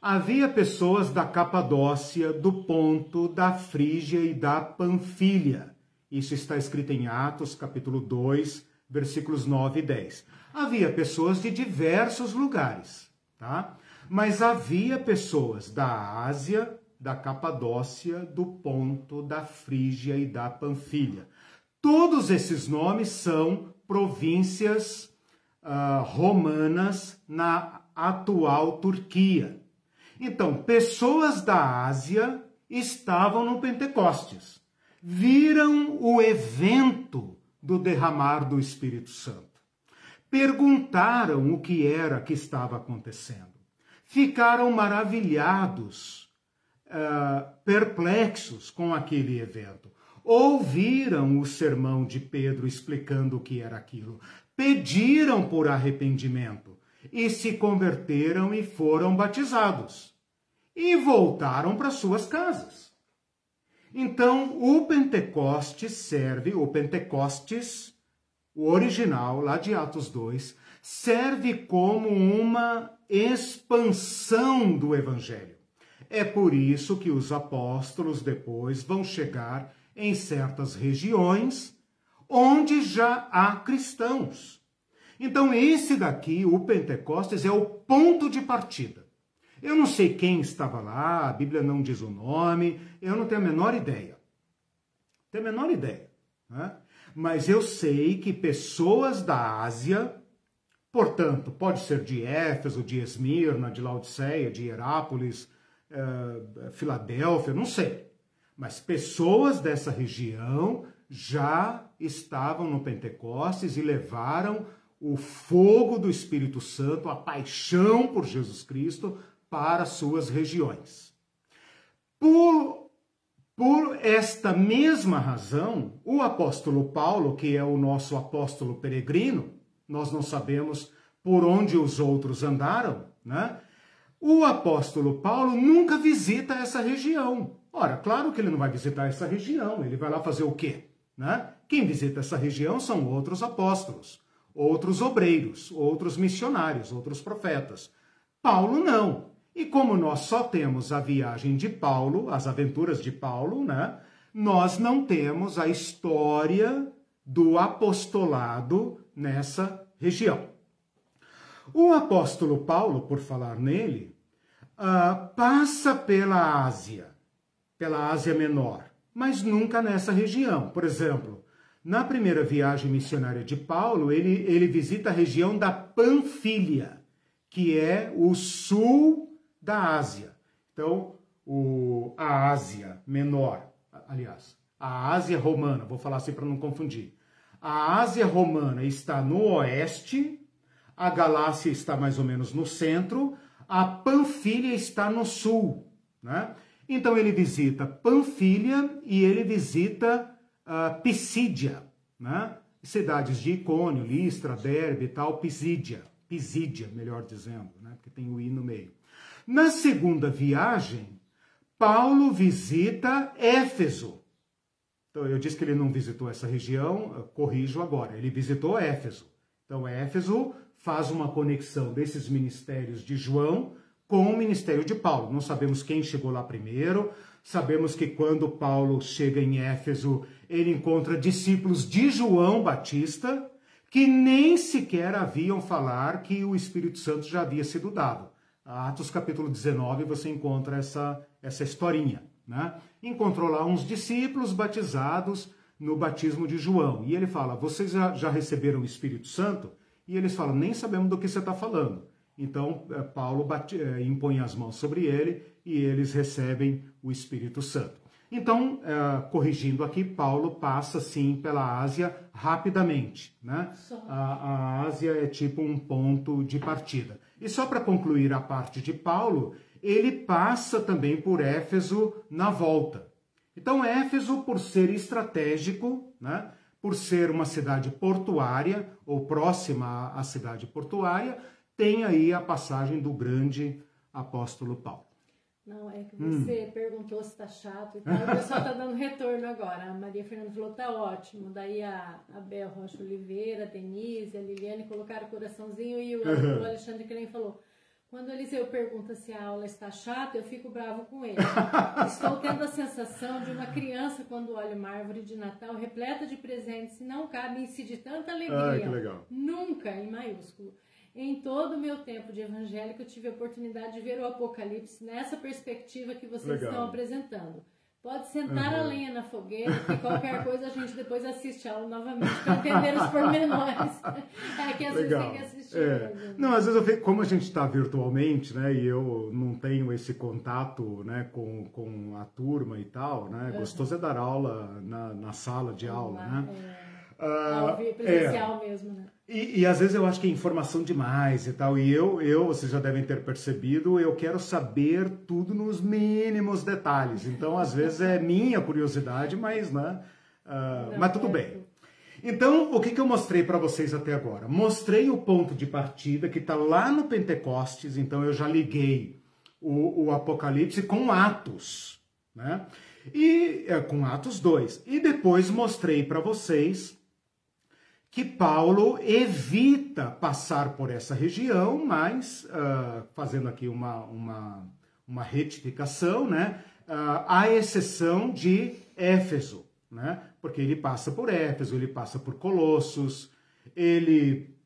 havia pessoas da Capadócia, do Ponto, da Frígia e da Panfilha. Isso está escrito em Atos, capítulo 2, versículos 9 e 10. Havia pessoas de diversos lugares, tá? Mas havia pessoas da Ásia, da Capadócia, do Ponto, da Frígia e da Panfilha. Todos esses nomes são províncias uh, romanas na atual Turquia. Então, pessoas da Ásia estavam no Pentecostes, viram o evento do derramar do Espírito Santo, perguntaram o que era que estava acontecendo, ficaram maravilhados, uh, perplexos com aquele evento, ouviram o sermão de Pedro explicando o que era aquilo, pediram por arrependimento e se converteram e foram batizados e voltaram para suas casas. Então, o Pentecostes serve, o Pentecostes, o original, lá de Atos 2, serve como uma expansão do Evangelho. É por isso que os apóstolos depois vão chegar em certas regiões onde já há cristãos. Então, esse daqui, o Pentecostes, é o ponto de partida. Eu não sei quem estava lá, a Bíblia não diz o nome, eu não tenho a menor ideia. Tenho a menor ideia. Né? Mas eu sei que pessoas da Ásia, portanto, pode ser de Éfeso, de Esmirna, de Laodiceia, de Herápolis, uh, Filadélfia, não sei. Mas pessoas dessa região já estavam no Pentecostes e levaram o fogo do Espírito Santo, a paixão por Jesus Cristo, para suas regiões. Por, por esta mesma razão, o apóstolo Paulo, que é o nosso apóstolo peregrino, nós não sabemos por onde os outros andaram, né? O apóstolo Paulo nunca visita essa região. Ora, claro que ele não vai visitar essa região, ele vai lá fazer o quê? Né? Quem visita essa região são outros apóstolos, outros obreiros, outros missionários, outros profetas. Paulo não. E como nós só temos a viagem de Paulo, as aventuras de Paulo, né? Nós não temos a história do apostolado nessa região. O apóstolo Paulo, por falar nele, uh, passa pela Ásia, pela Ásia Menor, mas nunca nessa região. Por exemplo, na primeira viagem missionária de Paulo, ele, ele visita a região da Panfilha, que é o sul da Ásia. Então, o, a Ásia menor, aliás, a Ásia romana, vou falar assim para não confundir. A Ásia romana está no oeste, a Galácia está mais ou menos no centro, a Panfilha está no sul, né? Então ele visita Panfilha e ele visita uh, Pisídia, né? Cidades de Icônio, Listra, Derbe e tal, Pisídia, Pisídia, melhor dizendo, né? Porque tem o i no meio. Na segunda viagem, Paulo visita Éfeso. Então, eu disse que ele não visitou essa região, corrijo agora, ele visitou Éfeso. Então, Éfeso faz uma conexão desses ministérios de João com o ministério de Paulo. Não sabemos quem chegou lá primeiro, sabemos que quando Paulo chega em Éfeso, ele encontra discípulos de João Batista, que nem sequer haviam falar que o Espírito Santo já havia sido dado. Atos capítulo 19 você encontra essa, essa historinha. Né? Encontrou lá uns discípulos batizados no batismo de João. E ele fala: Vocês já, já receberam o Espírito Santo? E eles falam: Nem sabemos do que você está falando. Então, eh, Paulo bate, eh, impõe as mãos sobre ele e eles recebem o Espírito Santo. Então, uh, corrigindo aqui, Paulo passa sim pela Ásia rapidamente. Né? A, a Ásia é tipo um ponto de partida. E só para concluir a parte de Paulo, ele passa também por Éfeso na volta. Então, Éfeso, por ser estratégico, né? Por ser uma cidade portuária ou próxima à cidade portuária, tem aí a passagem do grande apóstolo Paulo.
Não, é que você hum. perguntou se tá chato e tal. O pessoal tá dando retorno agora. A Maria Fernanda falou, tá ótimo. Daí a, a Bel Rocha Oliveira, a Denise, a Liliane colocaram o coraçãozinho e o, uhum. o Alexandre Crem falou. Quando o Eliseu pergunta se a aula está chata, eu fico bravo com ele. Estou tendo a sensação de uma criança quando olha uma árvore de Natal repleta de presentes e não cabe em si de tanta alegria.
Ai, que legal.
Nunca, em maiúsculo. Em todo o meu tempo de evangélico, eu tive a oportunidade de ver o Apocalipse nessa perspectiva que vocês Legal. estão apresentando. Pode sentar uhum. a lenha na fogueira, que qualquer coisa a gente depois assiste a aula novamente para entender os pormenores. É que às Legal. vezes tem que assistir. É.
Não, às vezes, eu, como a gente está virtualmente, né, e eu não tenho esse contato né, com, com a turma e tal, né, uhum. gostoso é dar aula na, na sala de aula, né?
É. Uh, presencial é. mesmo, né?
E, e, às vezes eu acho que é informação demais e tal. E eu, eu, vocês já devem ter percebido, eu quero saber tudo nos mínimos detalhes. Então, às vezes é minha curiosidade, mas, né? Uh, mas tudo bem. Então, o que, que eu mostrei para vocês até agora? Mostrei o ponto de partida que está lá no Pentecostes, então eu já liguei o, o Apocalipse com Atos, né? E é, com Atos 2. E depois mostrei para vocês que Paulo evita passar por essa região, mas uh, fazendo aqui uma, uma, uma retificação, né? Uh, à exceção de Éfeso, né? Porque ele passa por Éfeso, ele passa por Colossos, ele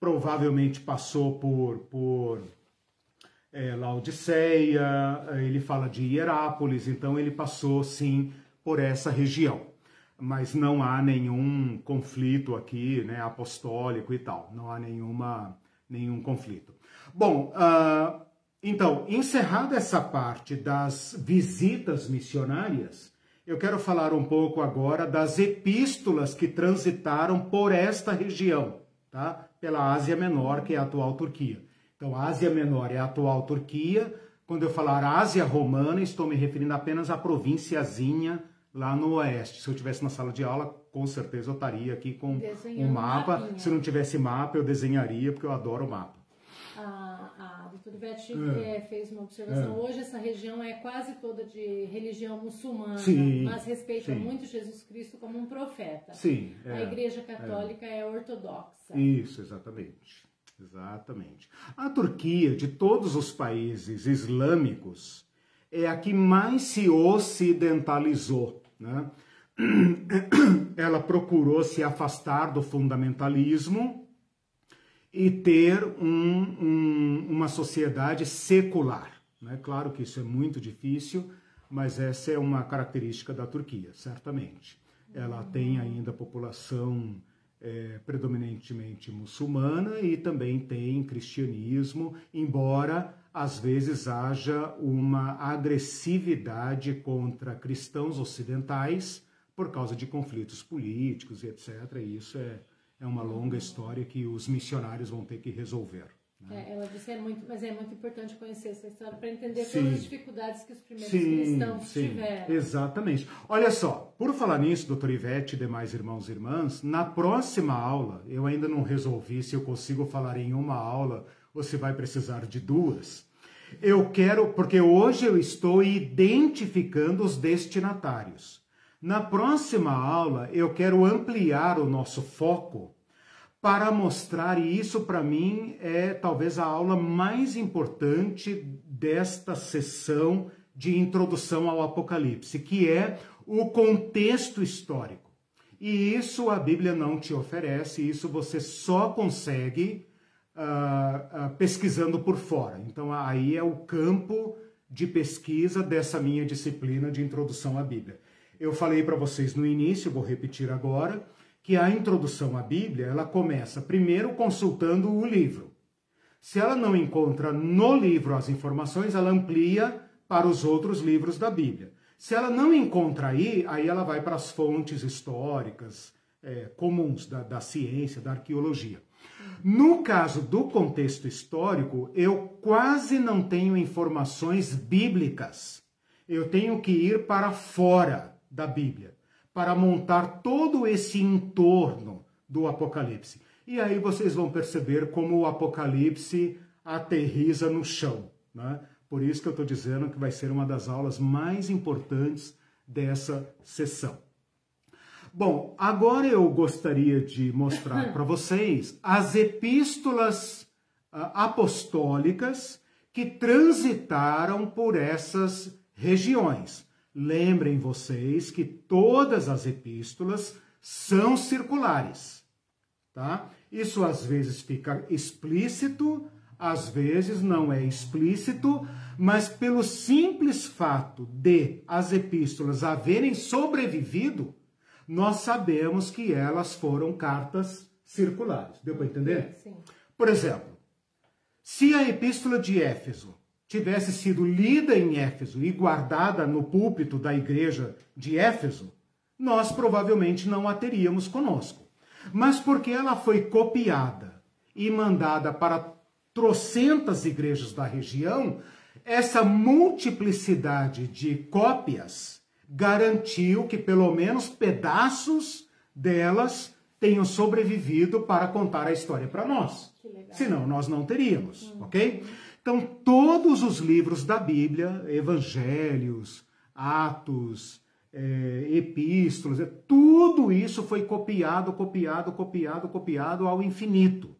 provavelmente passou por, por é, Laodiceia, ele fala de Hierápolis, então ele passou sim por essa região mas não há nenhum conflito aqui, né, apostólico e tal. Não há nenhuma, nenhum conflito. Bom, uh, então, encerrada essa parte das visitas missionárias, eu quero falar um pouco agora das epístolas que transitaram por esta região, tá? Pela Ásia Menor, que é a atual Turquia. Então, a Ásia Menor é a atual Turquia. Quando eu falar Ásia Romana, estou me referindo apenas à provínciazinha lá no oeste. Se eu tivesse na sala de aula, com certeza eu estaria aqui com um mapa. Se não tivesse mapa, eu desenharia, porque eu adoro mapa.
A, a doutora Ivete é. É, fez uma observação. É. Hoje essa região é quase toda de religião muçulmana, sim, mas respeita sim. muito Jesus Cristo como um profeta.
Sim.
a é, Igreja Católica é. ortodoxa.
Isso, exatamente. Exatamente. A Turquia, de todos os países islâmicos, é a que mais se ocidentalizou. Né? Ela procurou se afastar do fundamentalismo e ter um, um, uma sociedade secular. Né? Claro que isso é muito difícil, mas essa é uma característica da Turquia, certamente. Ela tem ainda população é, predominantemente muçulmana e também tem cristianismo, embora às vezes haja uma agressividade contra cristãos ocidentais por causa de conflitos políticos e etc. E isso é, é uma longa história que os missionários vão ter que resolver.
Né? É, ela disse, é muito, mas é muito importante conhecer essa história para entender sim. todas as dificuldades que os primeiros sim, cristãos sim, tiveram.
Exatamente. Olha só, por falar nisso, doutor Ivete e demais irmãos e irmãs, na próxima aula, eu ainda não resolvi se eu consigo falar em uma aula se vai precisar de duas. Eu quero, porque hoje eu estou identificando os destinatários. Na próxima aula, eu quero ampliar o nosso foco para mostrar, e isso para mim é talvez a aula mais importante desta sessão de introdução ao Apocalipse, que é o contexto histórico. E isso a Bíblia não te oferece, isso você só consegue uh, uh, pesquisando por fora. Então aí é o campo de pesquisa dessa minha disciplina de introdução à Bíblia. Eu falei para vocês no início, vou repetir agora, que a introdução à Bíblia, ela começa primeiro consultando o livro. Se ela não encontra no livro as informações, ela amplia para os outros livros da Bíblia. Se ela não encontra aí, aí ela vai para as fontes históricas é, comuns da, da ciência, da arqueologia. No caso do contexto histórico, eu quase não tenho informações bíblicas. Eu tenho que ir para fora da Bíblia para montar todo esse entorno do Apocalipse. E aí vocês vão perceber como o Apocalipse aterriza no chão. Né? Por isso que eu estou dizendo que vai ser uma das aulas mais importantes dessa sessão. Bom, agora eu gostaria de mostrar para vocês as epístolas uh, apostólicas que transitaram por essas regiões. Lembrem vocês que todas as epístolas são circulares, tá? Isso às vezes fica explícito, às vezes não é explícito, mas pelo simples fato de as epístolas haverem sobrevivido, nós sabemos que elas foram cartas circulares. Deu para entender? Sim. Por exemplo, se a epístola de Éfeso tivesse sido lida em Éfeso e guardada no púlpito da igreja de Éfeso, nós provavelmente não a teríamos conosco. Mas porque ela foi copiada e mandada para trocentas igrejas da região, essa multiplicidade de cópias garantiu que pelo menos pedaços delas tenham sobrevivido para contar a história para nós. Senão nós não teríamos, hum. ok? Então, todos os livros da Bíblia, evangelhos, atos, é, epístolas, é, tudo isso foi copiado, copiado, copiado, copiado ao infinito.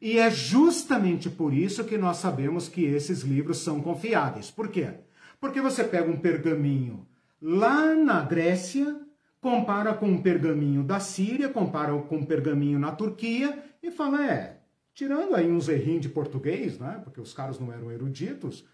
E é justamente por isso que nós sabemos que esses livros são confiáveis. Por quê? Porque você pega um pergaminho lá na Grécia, compara com um pergaminho da Síria, compara com um pergaminho na Turquia e fala: é, tirando aí uns errinhos de português, né? Porque os caras não eram eruditos,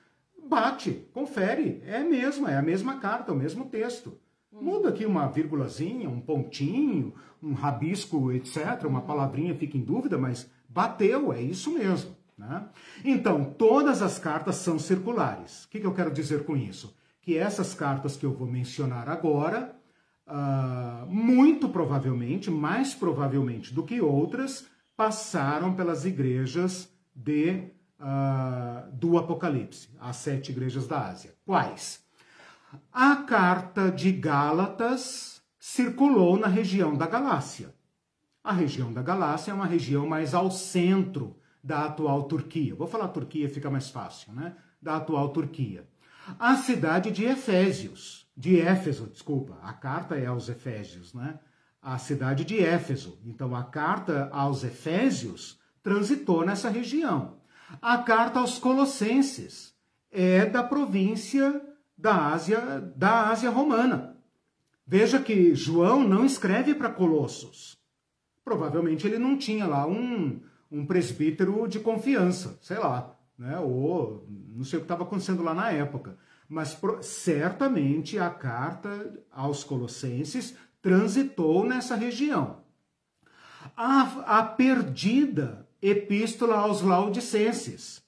bate, confere, é a mesma, é a mesma carta, o mesmo texto. Muda aqui uma vírgulazinha, um pontinho, um rabisco, etc. Uma palavrinha fica em dúvida, mas bateu, é isso mesmo. Né? Então, todas as cartas são circulares. O que, que eu quero dizer com isso? Que essas cartas que eu vou mencionar agora, uh, muito provavelmente, mais provavelmente do que outras, passaram pelas igrejas de, uh, do Apocalipse, as sete igrejas da Ásia. Quais? A carta de Gálatas circulou na região da Galácia. A região da Galácia é uma região mais ao centro da atual Turquia. Vou falar Turquia, fica mais fácil, né? Da atual Turquia. A cidade de Efésios, de Éfeso, desculpa, a carta é aos Efésios, né? a cidade de Éfeso. Então, a carta aos Efésios transitou nessa região. A carta aos Colossenses é da província da Ásia, da Ásia Romana. Veja que João não escreve para Colossos. Provavelmente ele não tinha lá um, um presbítero de confiança, sei lá, né? ou não sei o que estava acontecendo lá na época. Mas certamente a carta aos Colossenses transitou nessa região. A, a perdida epístola aos Laodicenses.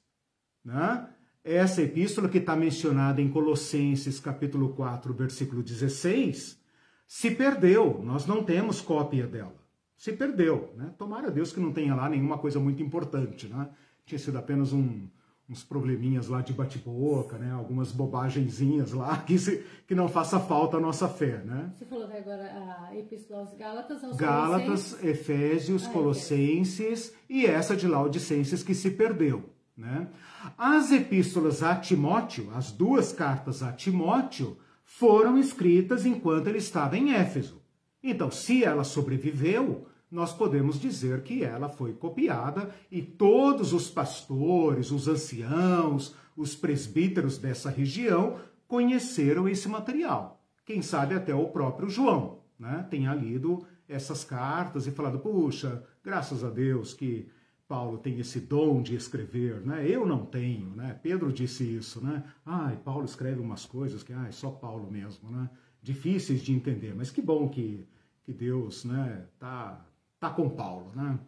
Né? Essa epístola que está mencionada em Colossenses capítulo 4, versículo 16, se perdeu. Nós não temos cópia dela. Se perdeu. Né? Tomara Deus que não tenha lá nenhuma coisa muito importante. Né? Tinha sido apenas um, uns probleminhas lá de bate-boca, né? Algumas bobagenzinhas lá que, se, que não faça falta a nossa fé, né?
Você falou agora a Epístola aos Gálatas, aos
Gálatas, Efésios, ah, Colossenses é. e essa de Laodicenses que se perdeu, né? As epístolas a Timóteo, as duas cartas a Timóteo, foram escritas enquanto ele estava em Éfeso. Então, se ela sobreviveu, nós podemos dizer que ela foi copiada e todos os pastores, os anciãos, os presbíteros dessa região conheceram esse material. Quem sabe até o próprio João. né, tenha lido essas cartas e falado, puxa, graças a Deus que Paulo tem esse dom de escrever, né? Eu não tenho, né? Pedro disse isso, né? Ai, Paulo escreve umas coisas que, ai, só Paulo mesmo, né? Difíceis de entender, mas que bom que, que Deus, né, tá, tá com Paulo, né?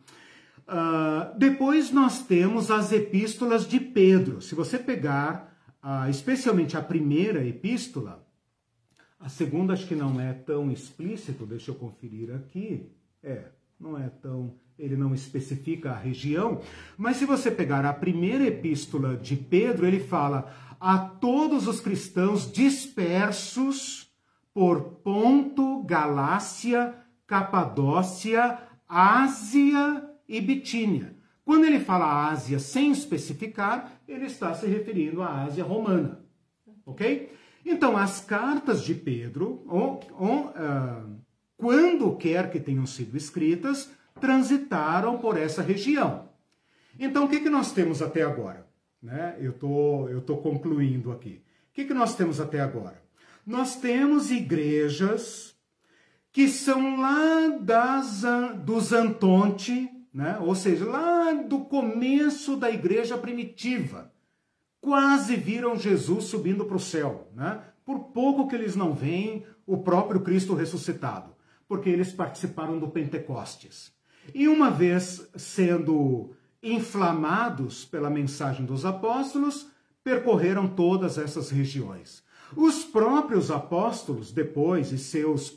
Uh, depois nós temos as epístolas de Pedro. Se você pegar, uh, especialmente a primeira epístola, a segunda acho que não é tão explícito, deixa eu conferir aqui. É, não é tão ele não especifica a região, mas se você pegar a primeira epístola de Pedro, ele fala a todos os cristãos dispersos por Ponto, Galácia, Capadócia, Ásia e Bitínia. Quando ele fala Ásia sem especificar, ele está se referindo à Ásia romana. Ok? Então, as cartas de Pedro, ou, ou, uh, quando quer que tenham sido escritas, transitaram por essa região. Então, o que, que nós temos até agora? Né? Eu tô, estou tô concluindo aqui. O que, que nós temos até agora? Nós temos igrejas que são lá das, dos Antonte, né? ou seja, lá do começo da igreja primitiva. Quase viram Jesus subindo para o céu. Né? Por pouco que eles não veem o próprio Cristo ressuscitado, porque eles participaram do Pentecostes. E uma vez sendo inflamados pela mensagem dos apóstolos, percorreram todas essas regiões. Os próprios apóstolos, depois, e seus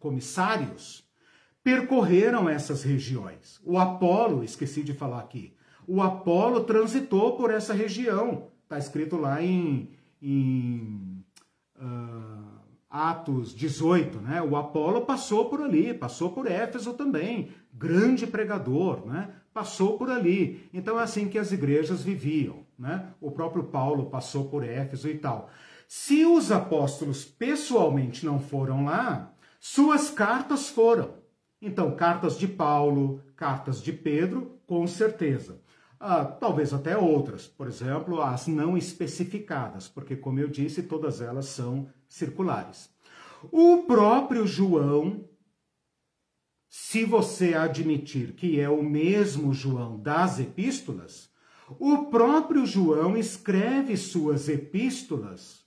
comissários, percorreram essas regiões. O Apolo, esqueci de falar aqui, o Apolo transitou por essa região. Está escrito lá em, em uh, Atos 18, né? O Apolo passou por ali, passou por Éfeso também, grande pregador, né? Passou por ali. Então é assim que as igrejas viviam, né? O próprio Paulo passou por Éfeso e tal. Se os apóstolos pessoalmente não foram lá, suas cartas foram. Então, cartas de Paulo, cartas de Pedro, com certeza. Ah, talvez até outras, por exemplo, as não especificadas, porque, como eu disse, todas elas são circulares. O próprio João, se você admitir que é o mesmo João das epístolas, o próprio João escreve suas epístolas,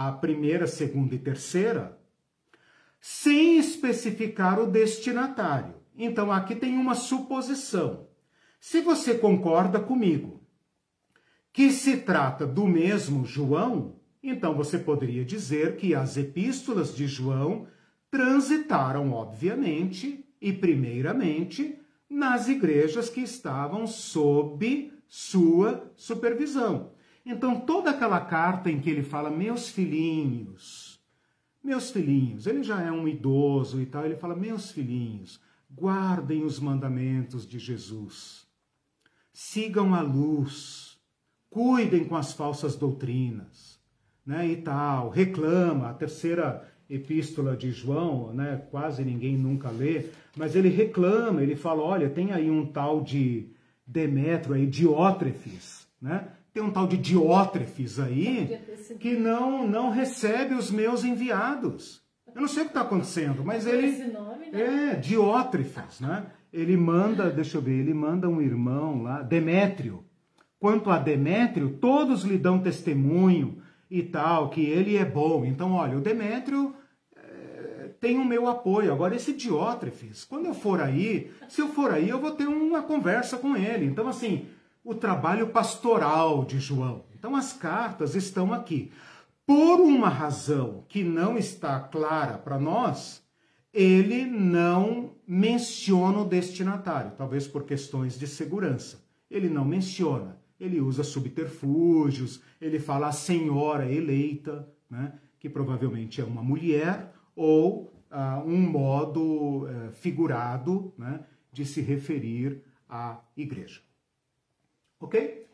a primeira, segunda e terceira, sem especificar o destinatário. Então aqui tem uma suposição. Se você concorda comigo que se trata do mesmo João, então você poderia dizer que as epístolas de João transitaram, obviamente, e primeiramente, nas igrejas que estavam sob sua supervisão. Então, toda aquela carta em que ele fala, meus filhinhos, meus filhinhos, ele já é um idoso e tal, ele fala, meus filhinhos, guardem os mandamentos de Jesus, sigam a luz, cuidem com as falsas doutrinas né, e tal, reclama, a terceira epístola de João, né, quase ninguém nunca lê, mas ele reclama, ele fala, olha, tem aí um tal de Demétrio aí, Diótrefes, né? Tem um tal de Diótrefes aí que não não recebe os meus enviados. Eu não sei o que está acontecendo, mas ele
nome, né?
é Diótrefes, né? Ele manda, deixa eu ver, ele manda um irmão lá, Demétrio. Quanto a Demétrio, todos lhe dão testemunho e tal, que ele é bom. Então, olha, o Demétrio é, tem o meu apoio. Agora, esse Diótrefes, quando eu for aí, se eu for aí, eu vou ter uma conversa com ele. Então, assim, o trabalho pastoral de João. Então, as cartas estão aqui. Por uma razão que não está clara para nós, ele não menciona o destinatário, talvez por questões de segurança. Ele não menciona ele usa subterfúgios, ele fala a senhora eleita, né, que provavelmente é uma mulher, ou uh, um modo uh, figurado né, de se referir à igreja. Ok?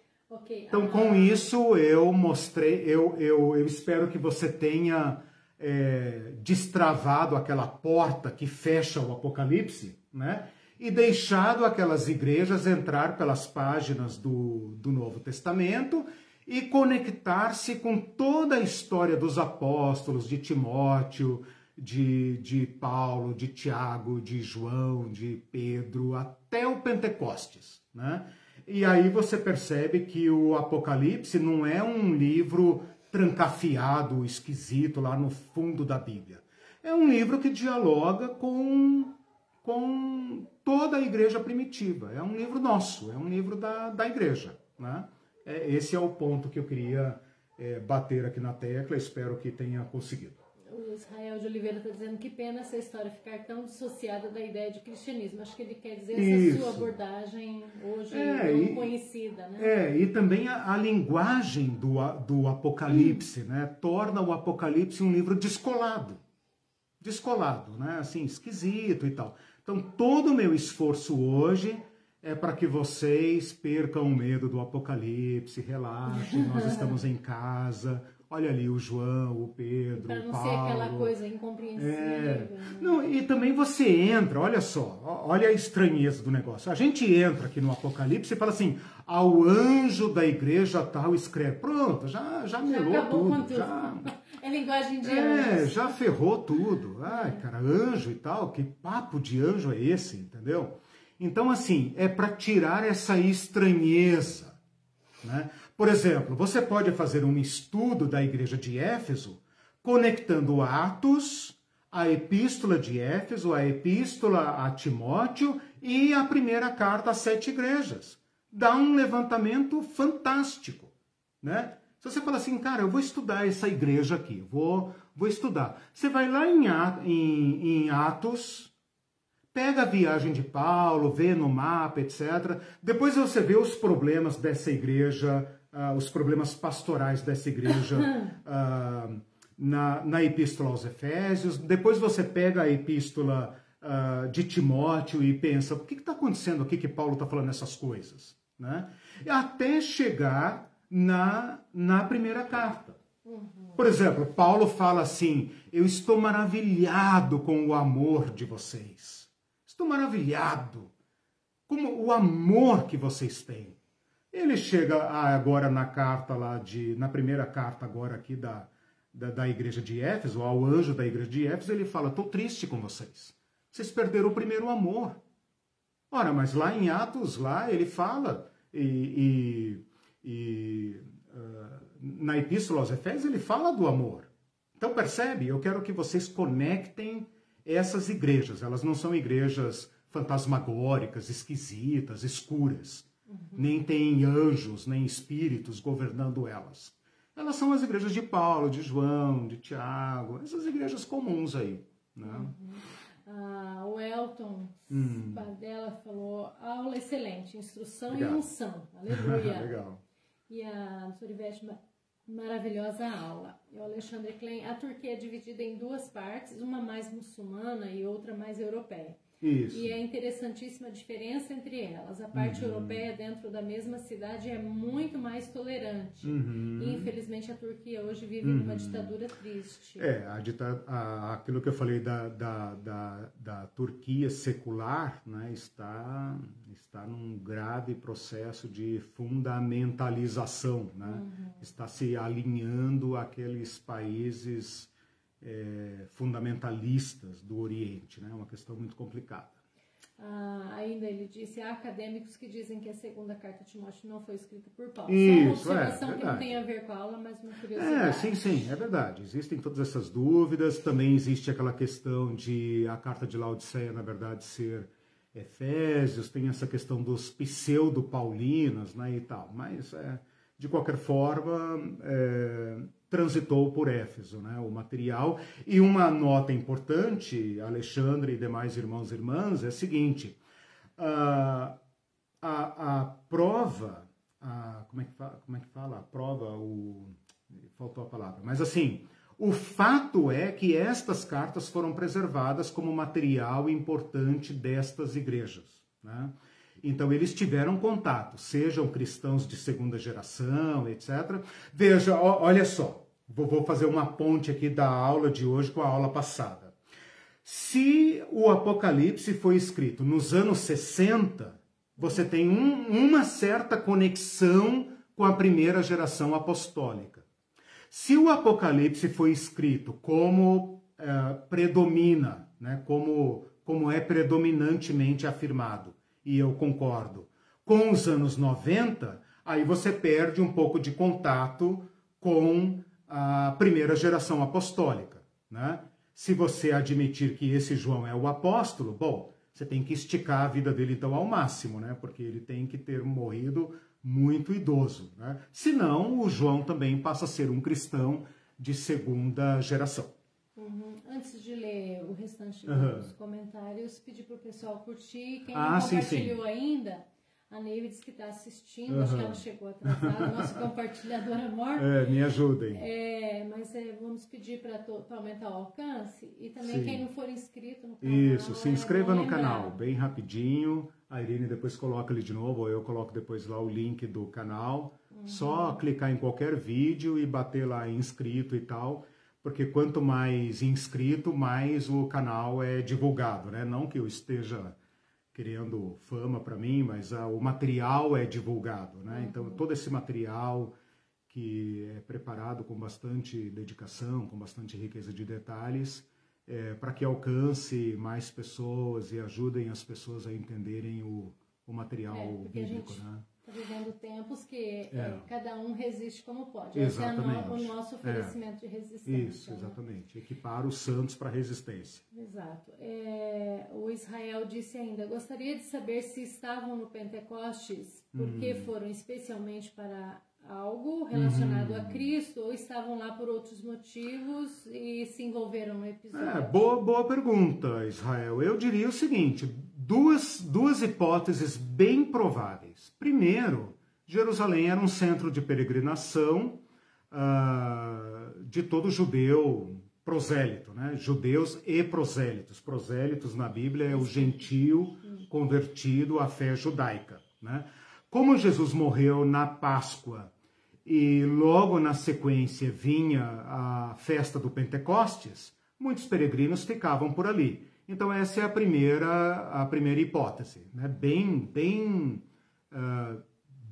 Então, com isso, eu mostrei, eu, eu, eu espero que você tenha é, destravado aquela porta que fecha o Apocalipse, né? e deixado aquelas igrejas entrar pelas páginas do, do Novo Testamento e conectar-se com toda a história dos apóstolos, de Timóteo, de, de Paulo, de Tiago, de João, de Pedro, até o Pentecostes. Né? E aí você percebe que o Apocalipse não é um livro trancafiado, esquisito lá no fundo da Bíblia. É um livro que dialoga com, com toda a igreja primitiva. É um livro nosso, é um livro da, da igreja. Né? É, esse é o ponto que eu queria é, bater aqui na tecla, espero que tenha conseguido
o Israel de Oliveira está dizendo que pena essa história ficar tão dissociada da ideia de cristianismo. Acho que ele quer dizer Isso. essa sua abordagem hoje é, não e, conhecida. Né?
É, e também a, a, linguagem do, do Apocalipse hum. né, torna o Apocalipse um livro descolado. Descolado, né? assim, esquisito e tal. Então, todo o meu esforço hoje é para que vocês percam o medo do Apocalipse, relaxem, nós estamos em casa, Olha ali o João, o Pedro,
Para não
o Paulo.
ser aquela coisa incompreensível. É. Né?
Não, e também você entra, olha só, olha a estranheza do negócio. A gente entra aqui no Apocalipse e fala assim, ao anjo da igreja tal escreve. Pronto, já, já, já melou tudo. tudo. Já...
É linguagem de
É, já ferrou tudo. Ai, cara, anjo e tal, que papo de anjo é esse, entendeu? Então, assim, é para tirar essa estranheza. Né? Por exemplo, você pode fazer um estudo da igreja de Éfeso conectando Atos, a epístola de Éfeso, a epístola a Timóteo e a primeira carta às sete igrejas. Dá um levantamento fantástico, né? Se você fala assim, cara, eu vou estudar essa igreja aqui, vou, vou estudar. Você vai lá em, em, em Atos, pega a viagem de Paulo, vê no mapa, etc. Depois você vê os problemas dessa igreja uh, os problemas pastorais dessa igreja uh, na, na Epístola aos Efésios. Depois você pega a Epístola uh, de Timóteo e pensa: o que está acontecendo aqui que Paulo está falando essas coisas? Né? Até chegar na, na primeira carta. Uhum. Por exemplo, Paulo fala assim: Eu estou maravilhado com o amor de vocês. Estou maravilhado com o amor que vocês têm. Ele chega agora na carta lá de, na primeira carta agora aqui da, da, da igreja de Éfeso, ao anjo da igreja de Éfeso, ele fala: "Tô triste com vocês. Vocês perderam o primeiro amor". Ora, mas lá em Atos lá ele fala e, e, e uh, na epístola aos Efésios ele fala do amor. Então percebe? Eu quero que vocês conectem essas igrejas. Elas não são igrejas fantasmagóricas, esquisitas, escuras uhum. nem tem anjos, nem espíritos governando elas. Elas são as igrejas de Paulo, de João, de Tiago, essas igrejas comuns aí. Né? Uhum.
Ah, o Elton hum. Badella falou: aula excelente, instrução Obrigado. e unção. Aleluia.
Legal.
E a doutora Ivete, maravilhosa aula. E o Alexandre Klein: a Turquia é dividida em duas partes, uma mais muçulmana e outra mais europeia.
Isso.
E é interessantíssima a diferença entre elas. A parte uhum. europeia, dentro da mesma cidade, é muito mais tolerante. Uhum. E, infelizmente, a Turquia hoje vive uhum. numa ditadura triste.
É, a dita a, aquilo que eu falei da, da, da, da, Turquia secular né, está, está num grave processo de fundamentalização. Né? Uhum. Está se alinhando àqueles países é, fundamentalistas do Oriente, né? É uma questão muito complicada.
Ah, ainda ele disse, há acadêmicos que dizem que a segunda carta de Timóteo não foi escrita por Paulo.
Isso,
Só uma
é,
observação é, que não tem a ver com a aula, mas uma curiosidade.
É, sim, sim, é verdade. Existem todas essas dúvidas. Também existe aquela questão de a carta de Laodiceia, na verdade, ser Efésios. Tem essa questão dos pseudo-paulinas né, e tal. Mas, é, de qualquer forma, é, transitou por Éfeso, né, o material. E uma nota importante, Alexandre e demais irmãos e irmãs, é a seguinte: a, a, a prova, a, como, é que fala, como é que fala? A prova, o, faltou a palavra, mas assim, o fato é que estas cartas foram preservadas como material importante destas igrejas. Né? Então eles tiveram contato, sejam cristãos de segunda geração, etc. Veja, olha só, Vou fazer uma ponte aqui da aula de hoje com a aula passada. Se o Apocalipse foi escrito nos anos 60, você tem um, uma certa conexão com a primeira geração apostólica. Se o Apocalipse foi escrito como uh, predomina, né? como, como é predominantemente afirmado. E eu concordo. Com os anos 90, aí você perde um pouco de contato com a primeira geração apostólica. Né? Se você admitir que esse João é o apóstolo, bom, você tem que esticar a vida dele então ao máximo, né? Porque ele tem que ter morrido muito idoso, né? Senão, o João também passa a ser um cristão de segunda geração.
Uhum. Antes de ler o restante uhum. dos comentários, pedir para o pessoal curtir. Quem ah, não compartilhou sim, sim. ainda, a Neiva disse que está assistindo, uhum. acho que ela chegou atrasada, nosso compartilhador amor.
É, me ajudem.
É, mas é, vamos pedir para aumentar o alcance e também Sim. quem não for inscrito no canal.
Isso, se inscreva é no lembrar. canal, bem rapidinho. A Irene depois coloca ali de novo, ou eu coloco depois lá o link do canal. Uhum. Só clicar em qualquer vídeo e bater lá inscrito e tal porque quanto mais inscrito, mais o canal é divulgado, né? Não que eu esteja criando fama para mim, mas ah, o material é divulgado, né? Uhum. Então todo esse material que é preparado com bastante dedicação, com bastante riqueza de detalhes, é, para que alcance mais pessoas e ajudem as pessoas a entenderem o, o material é, bíblico, né?
Está vivendo tempos que é. É, cada um resiste como pode. Exatamente. Esse é o nosso oferecimento é. de resistência.
Isso, né? exatamente. Equipar os santos para a resistência.
Exato. É, o Israel disse ainda: gostaria de saber se estavam no Pentecostes porque hum. foram especialmente para algo relacionado a Cristo ou estavam lá por outros motivos e se envolveram no episódio?
É, boa, boa pergunta, Israel. Eu diria o seguinte: duas, duas hipóteses bem prováveis. Primeiro, Jerusalém era um centro de peregrinação uh, de todo judeu prosélito, né? judeus e prosélitos. Prosélitos na Bíblia é o gentio convertido à fé judaica. Né? Como Jesus morreu na Páscoa e logo na sequência vinha a festa do Pentecostes, muitos peregrinos ficavam por ali. Então essa é a primeira, a primeira hipótese, né? bem, bem, uh,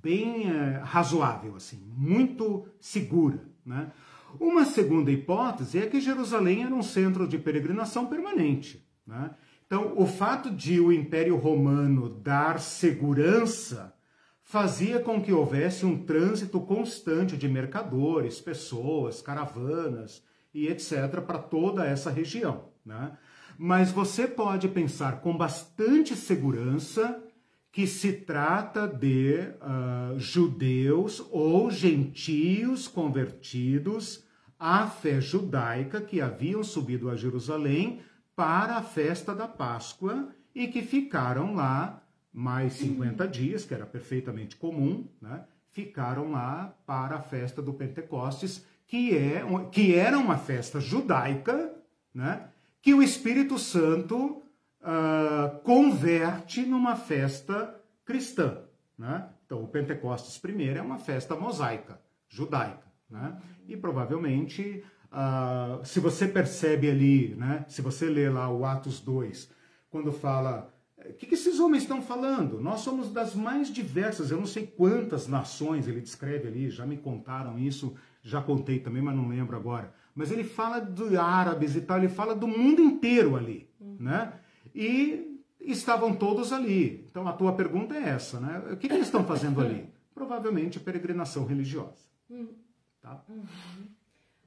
bem uh, razoável, assim, muito segura. Né? Uma segunda hipótese é que Jerusalém era um centro de peregrinação permanente. Né? Então, o fato de o Império Romano dar segurança fazia com que houvesse um trânsito constante de mercadores, pessoas, caravanas e etc. para toda essa região. Né? Mas você pode pensar com bastante segurança que se trata de uh, judeus ou gentios convertidos à fé judaica que haviam subido a Jerusalém para a festa da Páscoa e que ficaram lá mais 50 dias, que era perfeitamente comum, né? ficaram lá para a festa do Pentecostes, que, é, que era uma festa judaica, né? Que o Espírito Santo uh, converte numa festa cristã. Né? Então, o Pentecostes primeiro é uma festa mosaica, judaica. Né? E provavelmente, uh, se você percebe ali, né? se você lê lá o Atos 2, quando fala o que, que, esses homens estão falando? Nós somos das mais diversas, eu não sei quantas nações ele descreve ali, já me contaram isso, já contei também, mas não lembro agora mas ele fala de árabes e tal, ele fala do mundo inteiro ali, uhum. né? E estavam todos ali. Então a tua pergunta é essa, né? O que, que eles estão fazendo ali? Provavelmente peregrinação religiosa.
Uhum. Tá? Uhum.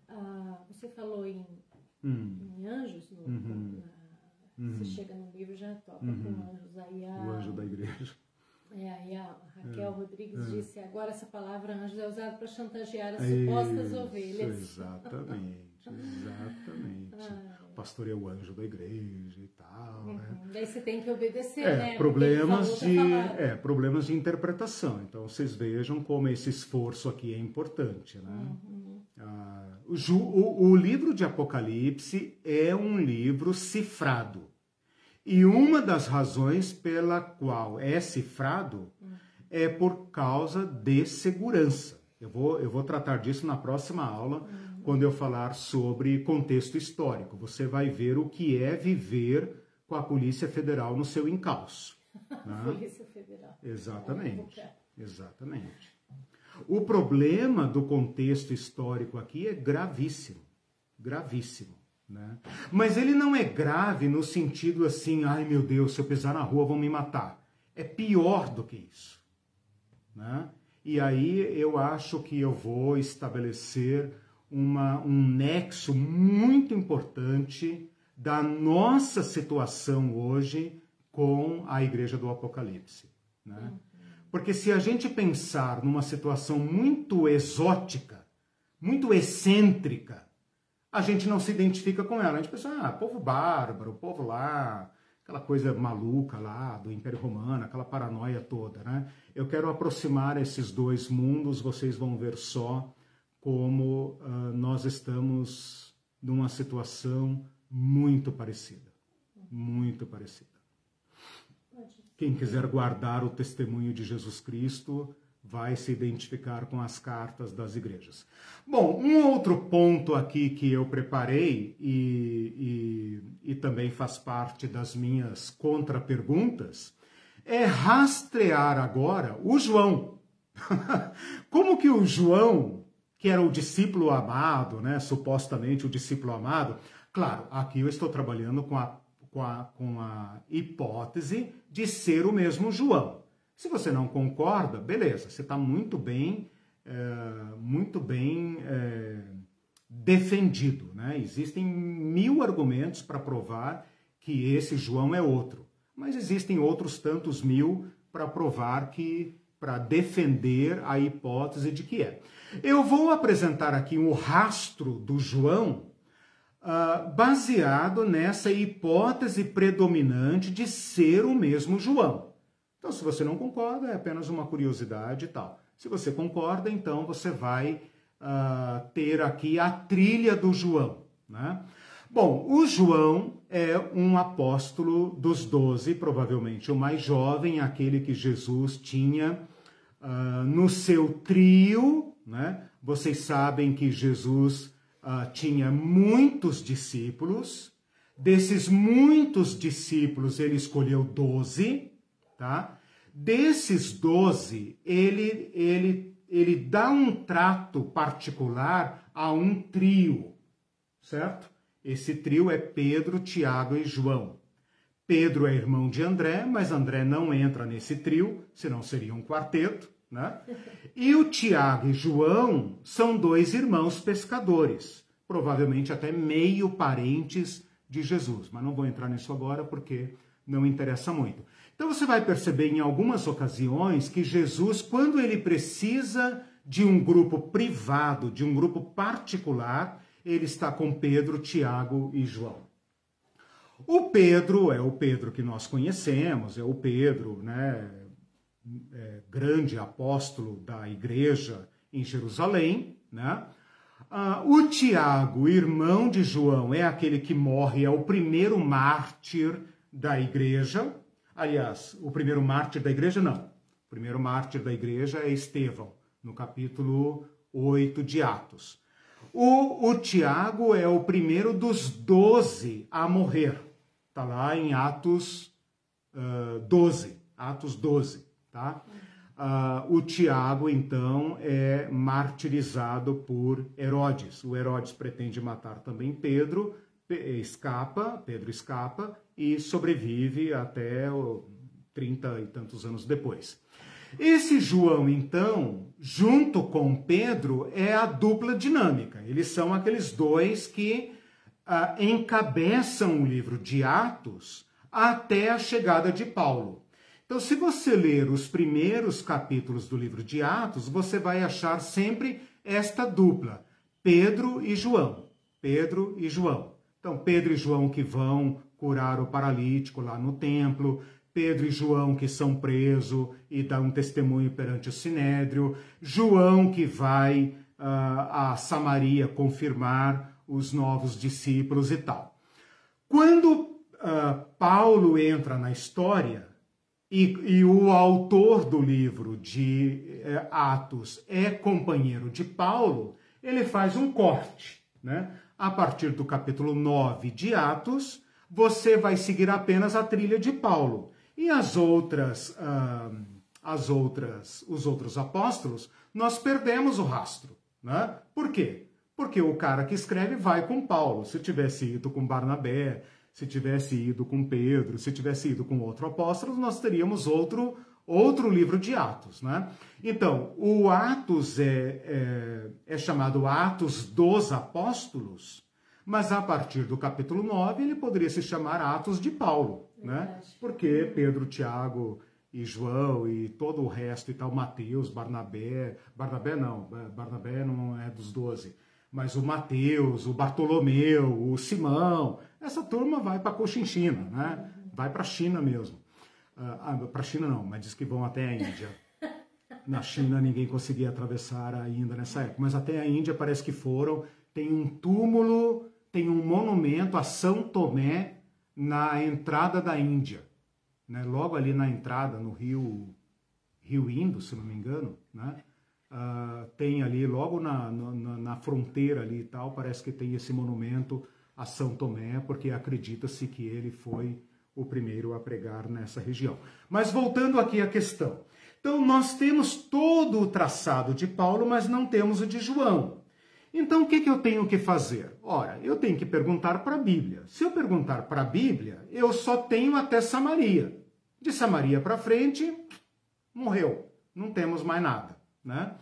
Ah, você falou em, hum. em anjos, no, uhum. na, você uhum. chega no livro já toca com uhum. anjos aí a,
o anjo da igreja.
É, aí a Raquel é, Rodrigues é. disse, agora essa palavra anjo é usada para chantagear as supostas Isso, ovelhas.
Exatamente, exatamente. Ah, o pastor é o anjo da igreja e tal. Uhum. Né?
Daí você tem que obedecer, é, né?
Problemas de, é, problemas de interpretação. Então vocês vejam como esse esforço aqui é importante. Né? Uhum. Ah, o, o, o livro de Apocalipse é um livro cifrado. E uma das razões pela qual é cifrado é por causa de segurança. Eu vou, eu vou tratar disso na próxima aula, uhum. quando eu falar sobre contexto histórico. Você vai ver o que é viver com a Polícia Federal no seu encalço.
Né? Polícia Federal.
Exatamente. Exatamente. O problema do contexto histórico aqui é gravíssimo. Gravíssimo. Né? Mas ele não é grave no sentido assim, ai meu Deus, se eu pisar na rua vão me matar. É pior do que isso. Né? E aí eu acho que eu vou estabelecer uma, um nexo muito importante da nossa situação hoje com a igreja do Apocalipse. Né? Porque se a gente pensar numa situação muito exótica, muito excêntrica, a gente não se identifica com ela. A gente pensa, ah, povo bárbaro, povo lá, aquela coisa maluca lá do Império Romano, aquela paranoia toda, né? Eu quero aproximar esses dois mundos, vocês vão ver só como uh, nós estamos numa situação muito parecida. Muito parecida. Quem quiser guardar o testemunho de Jesus Cristo vai se identificar com as cartas das igrejas. Bom, um outro ponto aqui que eu preparei e, e, e também faz parte das minhas contraperguntas é rastrear agora o João. Como que o João, que era o discípulo amado, né, supostamente o discípulo amado, claro, aqui eu estou trabalhando com a, com a, com a hipótese de ser o mesmo João. Se você não concorda, beleza, você está muito bem, é, muito bem é, defendido. Né? Existem mil argumentos para provar que esse João é outro, mas existem outros tantos mil para provar que, para defender a hipótese de que é. Eu vou apresentar aqui um rastro do João uh, baseado nessa hipótese predominante de ser o mesmo João. Então, se você não concorda, é apenas uma curiosidade e tal. Se você concorda, então você vai uh, ter aqui a trilha do João. Né? Bom, o João é um apóstolo dos doze, provavelmente o mais jovem, aquele que Jesus tinha uh, no seu trio. Né? Vocês sabem que Jesus uh, tinha muitos discípulos. Desses muitos discípulos, ele escolheu doze tá? Desses doze, ele, ele, ele dá um trato particular a um trio, certo? Esse trio é Pedro, Tiago e João. Pedro é irmão de André, mas André não entra nesse trio, senão seria um quarteto, né? E o Tiago e João são dois irmãos pescadores, provavelmente até meio parentes de Jesus, mas não vou entrar nisso agora porque não interessa muito. Então você vai perceber em algumas ocasiões que Jesus, quando ele precisa de um grupo privado, de um grupo particular, ele está com Pedro, Tiago e João. O Pedro é o Pedro que nós conhecemos, é o Pedro, né, é, grande apóstolo da igreja em Jerusalém, né? Ah, o Tiago, irmão de João, é aquele que morre, é o primeiro mártir da igreja, Aliás, o primeiro mártir da igreja, não. O primeiro mártir da igreja é Estevão, no capítulo 8 de Atos. O, o Tiago é o primeiro dos doze a morrer. Está lá em Atos uh, 12. Atos 12, tá? Uh, o Tiago, então, é martirizado por Herodes. O Herodes pretende matar também Pedro, escapa, Pedro escapa e sobrevive até trinta e tantos anos depois. Esse João, então, junto com Pedro, é a dupla dinâmica. Eles são aqueles dois que ah, encabeçam o livro de Atos até a chegada de Paulo. Então, se você ler os primeiros capítulos do livro de Atos, você vai achar sempre esta dupla: Pedro e João. Pedro e João. Então, Pedro e João que vão curar o paralítico lá no templo, Pedro e João que são presos e dão um testemunho perante o sinédrio, João que vai uh, a Samaria confirmar os novos discípulos e tal. Quando uh, Paulo entra na história, e, e, o autor do livro de eh, Atos é companheiro de Paulo, ele faz um corte, né? a partir do capítulo 9 de Atos, você vai seguir apenas a trilha de Paulo. E as outras, as outras, os outros apóstolos, nós perdemos o rastro. Né? Por quê? Porque o cara que escreve vai com Paulo. Se tivesse ido com Barnabé, se tivesse ido com Pedro, se tivesse ido com outro apóstolo, nós teríamos outro outro livro de Atos, né? Então, o Atos é, é, é, chamado Atos dos Apóstolos, mas a partir do capítulo 9 ele poderia se chamar Atos de Paulo, né? Porque Pedro, Tiago e João e todo o resto e tal, Mateus, Barnabé, Barnabé não, Barnabé não é dos doze, mas o Mateus, o Bartolomeu, o Simão, essa turma vai para Cochinchina, né? Vai para a China mesmo. Ah, ah para a China não, mas diz que vão até a Índia. Na China ninguém conseguia atravessar ainda nessa época, mas até a Índia parece que foram. Tem um túmulo, tem um monumento a São Tomé na entrada da Índia, né? Logo ali na entrada no rio Rio Indo, se não me engano, né? Uh, tem ali, logo na, na, na, fronteira ali e tal, parece que tem esse monumento a São Tomé, porque acredita-se que ele foi o primeiro a pregar nessa região. Mas voltando aqui à questão. Então, nós temos todo o traçado de Paulo, mas não temos o de João. Então, o que, que eu tenho que fazer? Ora, eu tenho que perguntar para a Bíblia. Se eu perguntar para a Bíblia, eu só tenho até Samaria. De Samaria para frente, morreu. Não temos mais nada. Né?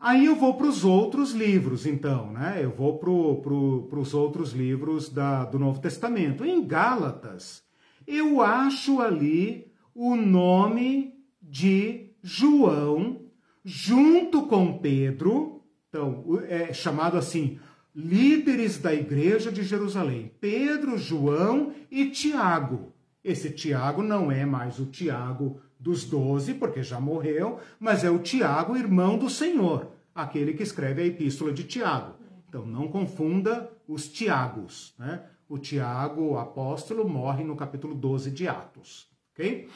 Aí eu vou para os outros livros, então, né? Eu vou para os outros livros da, do Novo Testamento. Em Gálatas, eu acho ali o nome de João junto com Pedro, então, é chamado assim, líderes da igreja de Jerusalém, Pedro, João e Tiago. Esse Tiago não é mais o Tiago dos doze, porque já morreu, mas é o Tiago, irmão do Senhor, aquele que escreve a epístola de Tiago. Então não confunda os Tiagos. Né? O Tiago, o apóstolo, morre no capítulo 12 de Atos. Ok?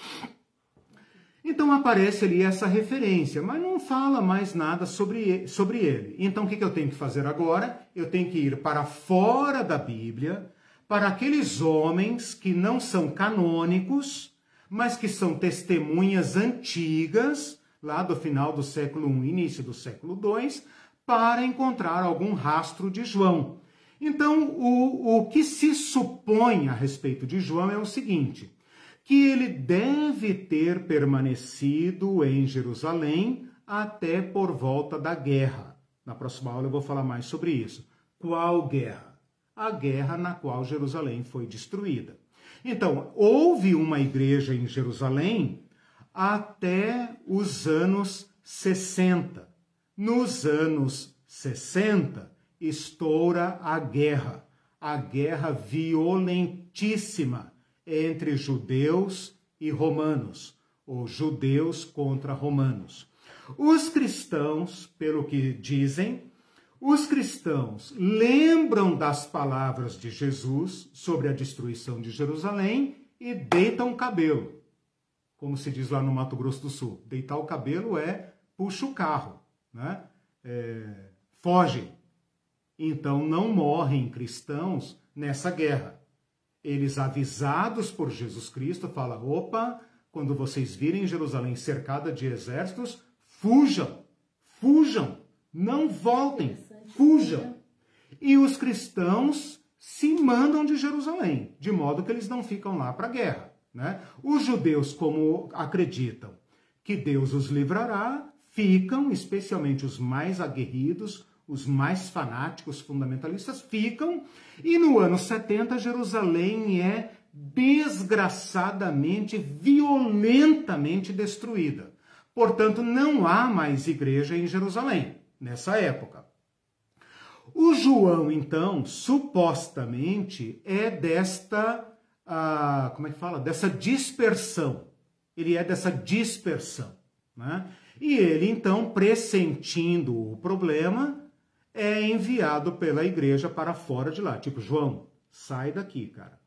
Então aparece ali essa referência, mas não fala mais nada sobre, sobre ele. Então o que, que eu tenho que fazer agora? Eu tenho que ir para fora da Bíblia, para aqueles homens que não são canônicos, mas que são testemunhas antigas, lá do final do século I, início do século II, para encontrar algum rastro de João. Então, o, o que se supõe a respeito de João é o seguinte: que ele deve ter permanecido em Jerusalém até por volta da guerra. Na próxima aula eu vou falar mais sobre isso. Qual guerra? A guerra na qual Jerusalém foi destruída. Então, houve uma igreja em Jerusalém até os anos 60. Nos anos 60, estoura a guerra, a guerra violentíssima entre judeus e romanos, ou judeus contra romanos. Os cristãos, pelo que dizem, os cristãos lembram das palavras de Jesus sobre a destruição de Jerusalém e deitam o cabelo. Como se diz lá no Mato Grosso do Sul. Deitar o cabelo é puxa o carro, né? É, fogem. Então não morrem cristãos nessa guerra. Eles, avisados por Jesus Cristo, falam: opa, quando vocês virem Jerusalém cercada de exércitos, fujam, fujam, não voltem fujam. E os cristãos se mandam de Jerusalém, de modo que eles não ficam lá para a guerra. Né? Os judeus, como acreditam que Deus os livrará, ficam, especialmente os mais aguerridos, os mais fanáticos fundamentalistas, ficam, e no ano 70 Jerusalém é desgraçadamente, violentamente destruída. Portanto, não há mais igreja em Jerusalém nessa época. O João, então, supostamente é desta, ah, como é que fala? Dessa dispersão. Ele é dessa dispersão. Né? E ele, então, pressentindo o problema, é enviado pela igreja para fora de lá. Tipo, João, sai daqui, cara.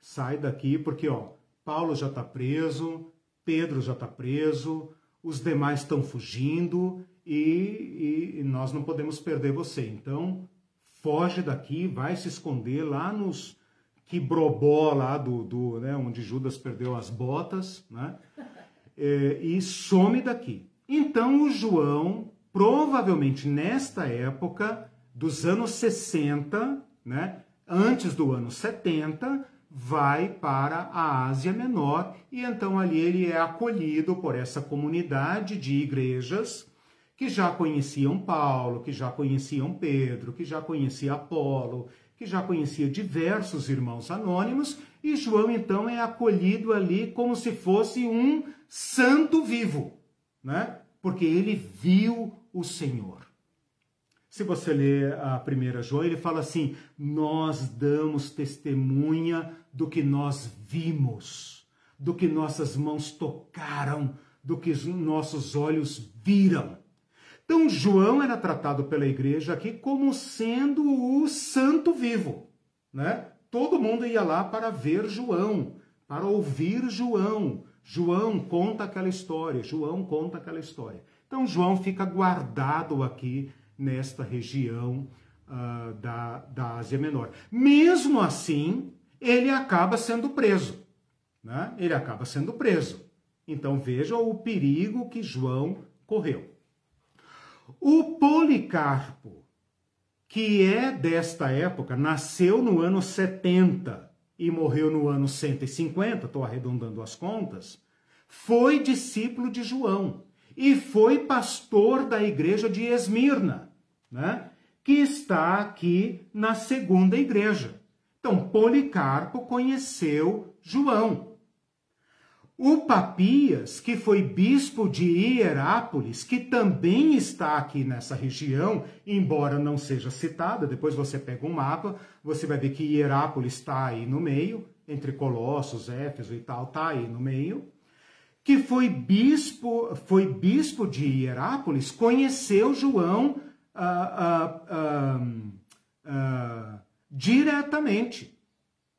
Sai daqui, porque, ó, Paulo já está preso, Pedro já está preso, os demais estão fugindo e, e, nós não podemos perder você. Então, foge daqui, vai se esconder lá nos quibrobó lá do, do né, onde Judas perdeu as botas, né? É, e some daqui. Então o João, provavelmente nesta época, dos anos 60, né, antes do ano 70, vai para a Ásia Menor e então ali ele é acolhido por essa comunidade de igrejas que já conheciam Paulo, que já conheciam Pedro, que já conhecia Apolo, que já conhecia diversos irmãos anônimos, e João então é acolhido ali como se fosse um santo vivo, né? Porque ele viu o Senhor. Se você ler a primeira João, ele fala assim: Nós damos testemunha do que nós vimos, do que nossas mãos tocaram, do que nossos olhos viram. Então, João era tratado pela igreja aqui como sendo o santo vivo, né? Todo mundo ia lá para ver João, para ouvir João. João conta aquela história, João conta aquela história. Então, João fica guardado aqui nesta região uh, da, da Ásia Menor. Mesmo assim, ele acaba sendo preso. Né? Ele acaba sendo preso. Então, veja o perigo que João correu. O Policarpo, que é desta época, nasceu no ano 70 e morreu no ano 150, estou arredondando as contas, foi discípulo de João e foi pastor da igreja de Esmirna, né? que está aqui na segunda igreja. Então, Policarpo conheceu João. O Papias, que foi bispo de Hierápolis, que também está aqui nessa região, embora não seja citada, depois você pega um mapa, você vai ver que Hierápolis está aí no meio, entre Colossos, Éfeso e tal, está aí no meio, que foi bispo, foi bispo de Hierápolis, conheceu João ah, ah, ah, diretamente,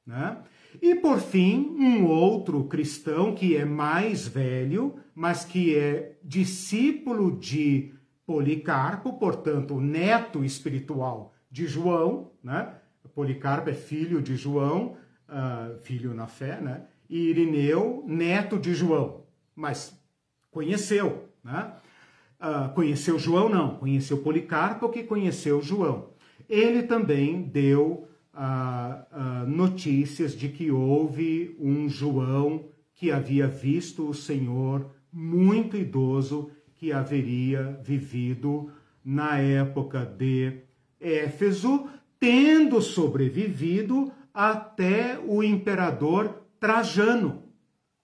né? E por fim, um outro cristão que é mais velho, mas que é discípulo de Policarpo, portanto, neto espiritual de João, né? Policarpo é filho de João, filho na fé, né? E Irineu, neto de João, mas conheceu, né? Uh, conheceu João não, conheceu Policarpo que conheceu João. Ele também deu notícias de que houve um João que havia visto o Senhor muito idoso que haveria vivido na época de Éfeso, tendo sobrevivido até o imperador Trajano.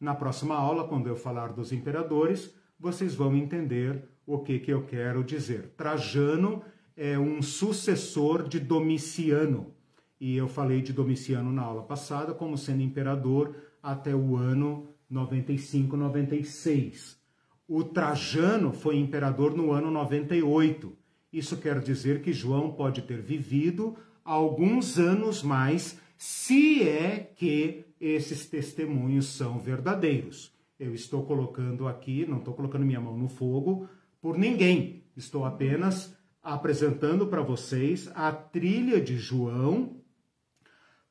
Na próxima aula, quando eu falar dos imperadores, vocês vão entender o que, que eu quero dizer. Trajano é um sucessor de Domiciano e eu falei de Domiciano na aula passada como sendo imperador até o ano 95, 96. O Trajano foi imperador no ano 98. Isso quer dizer que João pode ter vivido alguns anos mais, se é que esses testemunhos são verdadeiros. Eu estou colocando aqui, não estou colocando minha mão no fogo por ninguém. Estou apenas apresentando para vocês a trilha de João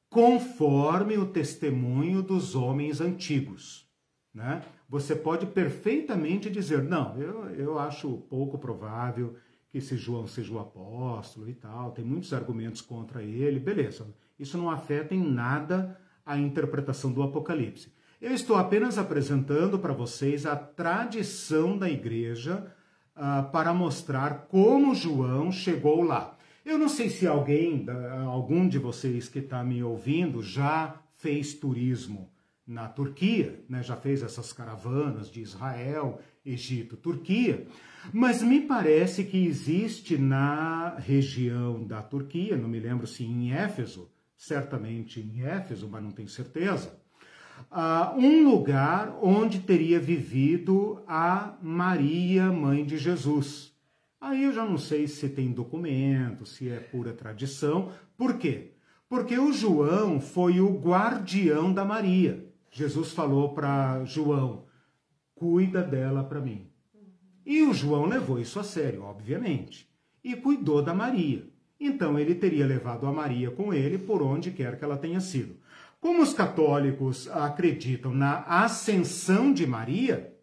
conforme o testemunho dos homens antigos. Né? Você pode perfeitamente dizer, não, eu, eu acho pouco provável que esse João seja o apóstolo e tal, tem muitos argumentos contra ele, beleza. Isso não afeta em nada a interpretação do Apocalipse. Eu estou apenas apresentando para vocês a tradição da igreja uh, para mostrar como João chegou lá. Eu não sei se alguém, algum de vocês que está me ouvindo, já fez turismo na Turquia, né? já fez essas caravanas de Israel, Egito, Turquia, mas me parece que existe na região da Turquia, não me lembro se em Éfeso, certamente em Éfeso, mas não tenho certeza, uh, um lugar onde teria vivido a Maria, mãe de Jesus. Aí eu já não sei se tem documento, se é pura tradição. Por quê? Porque o João foi o guardião da Maria. Jesus falou para João: cuida dela para mim. E o João levou isso a sério, obviamente, e cuidou da Maria. Então ele teria levado a Maria com ele por onde quer que ela tenha sido. Como os católicos acreditam na ascensão de Maria,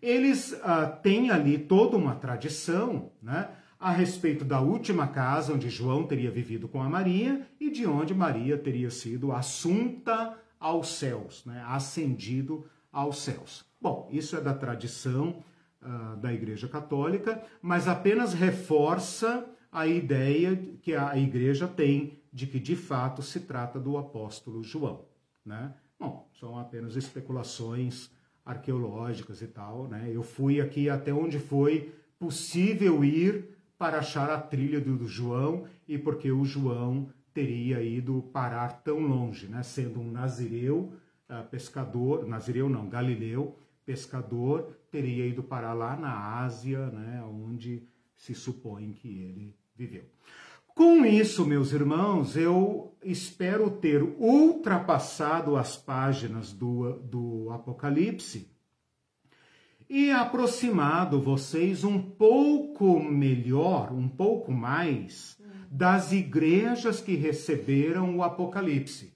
eles ah, têm ali toda uma tradição, né? a respeito da última casa onde João teria vivido com a Maria e de onde Maria teria sido assunta aos céus, né? ascendido aos céus. Bom, isso é da tradição uh, da Igreja Católica, mas apenas reforça a ideia que a Igreja tem de que de fato se trata do apóstolo João. Né? Bom, são apenas especulações arqueológicas e tal. Né? Eu fui aqui até onde foi possível ir para achar a trilha do, João e porque o João teria ido parar tão longe, né? sendo um nazireu, uh, pescador, nazireu não, galileu, pescador, teria ido parar lá na Ásia, né? onde se supõe que ele viveu. Com isso, meus irmãos, eu espero ter ultrapassado as páginas do, do Apocalipse e aproximado vocês um pouco melhor, um pouco mais, das igrejas que receberam o Apocalipse.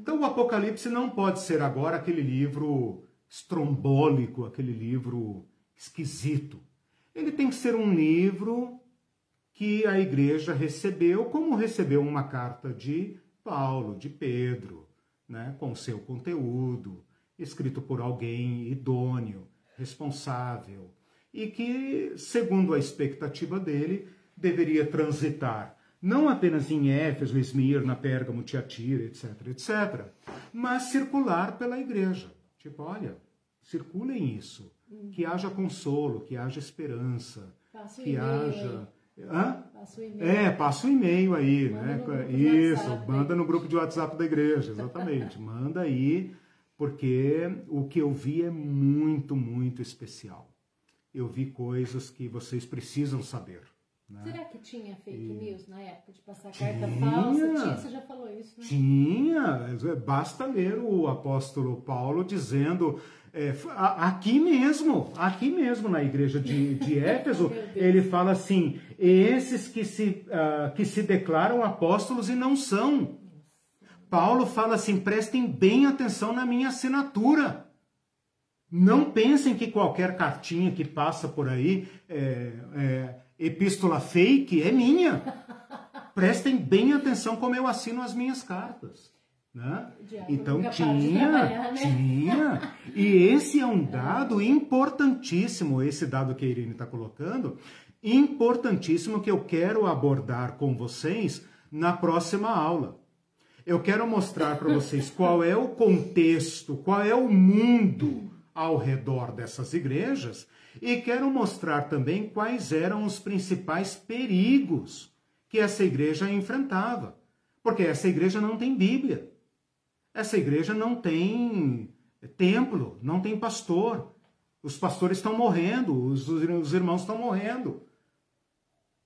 Então, o Apocalipse não pode ser agora aquele livro estrombólico, aquele livro esquisito. Ele tem que ser um livro que a igreja recebeu, como recebeu uma carta de Paulo, de Pedro, né, com seu conteúdo, escrito por alguém idôneo responsável e que, segundo a expectativa dele, deveria transitar não apenas em Éfeso, Esmirna, Pérgamo, Tiatira, etc, etc, mas circular pela igreja. Tipo, olha, circulem isso, que haja consolo, que haja esperança, que haja
Hã? Passa o e-mail.
É, passa o e-mail aí,
Manda
né?
no grupo de
Isso,
WhatsApp.
manda no grupo de WhatsApp da igreja, exatamente. manda aí, porque o que eu vi é muito, muito especial. Eu vi coisas que vocês precisam saber. Né?
Será que tinha fake news na época de passar carta
Tinha.
falsa? Tinha, você já falou isso, né?
Tinha, basta ler o apóstolo Paulo dizendo, é, aqui mesmo, aqui mesmo na igreja de, de Éfeso, ele fala assim: esses que se, ah, que se declaram apóstolos e não são. Paulo fala assim: prestem bem atenção na minha assinatura. Não pensem que qualquer cartinha que passa por aí, é, é, epístola fake, é minha. Prestem bem atenção como eu assino as minhas cartas. Né? Então tinha,
né?
tinha. E esse é um dado importantíssimo, esse dado que a Irene está colocando, importantíssimo que eu quero abordar com vocês na próxima aula. Eu quero mostrar para vocês qual é o contexto, qual é o mundo ao redor dessas igrejas e quero mostrar também quais eram os principais perigos que essa igreja enfrentava. Porque essa igreja não tem Bíblia. Essa igreja não tem templo, não tem pastor. Os pastores estão morrendo, os, os irmãos estão morrendo.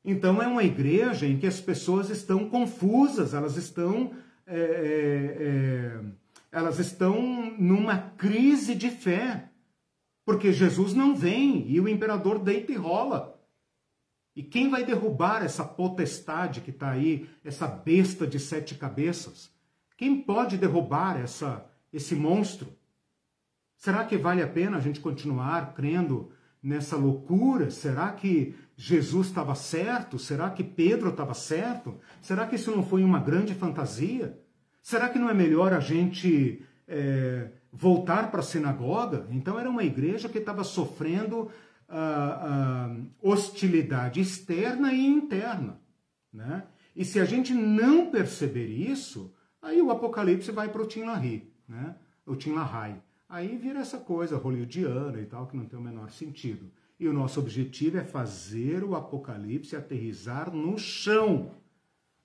Então é uma igreja em que as pessoas estão confusas, elas estão, é, é, é, elas estão numa crise de fé, porque Jesus não vem e o imperador deita e rola. E quem vai derrubar essa potestade que está aí, essa besta de sete cabeças? Quem pode derrubar essa, esse monstro? Será que vale a pena a gente continuar crendo nessa loucura? Será que Jesus estava certo? Será que Pedro estava certo? Será que isso não foi uma grande fantasia? Será que não é melhor a gente é, voltar para a sinagoga? Então era uma igreja que estava sofrendo ah, ah, hostilidade externa e interna. Né? E se a gente não perceber isso, aí o Apocalipse vai para o Tim LaHaye, né? o Tim. Aí vira essa coisa hollywoodiana e tal, que não tem o menor sentido. E o nosso objetivo é fazer o Apocalipse aterrizar no chão.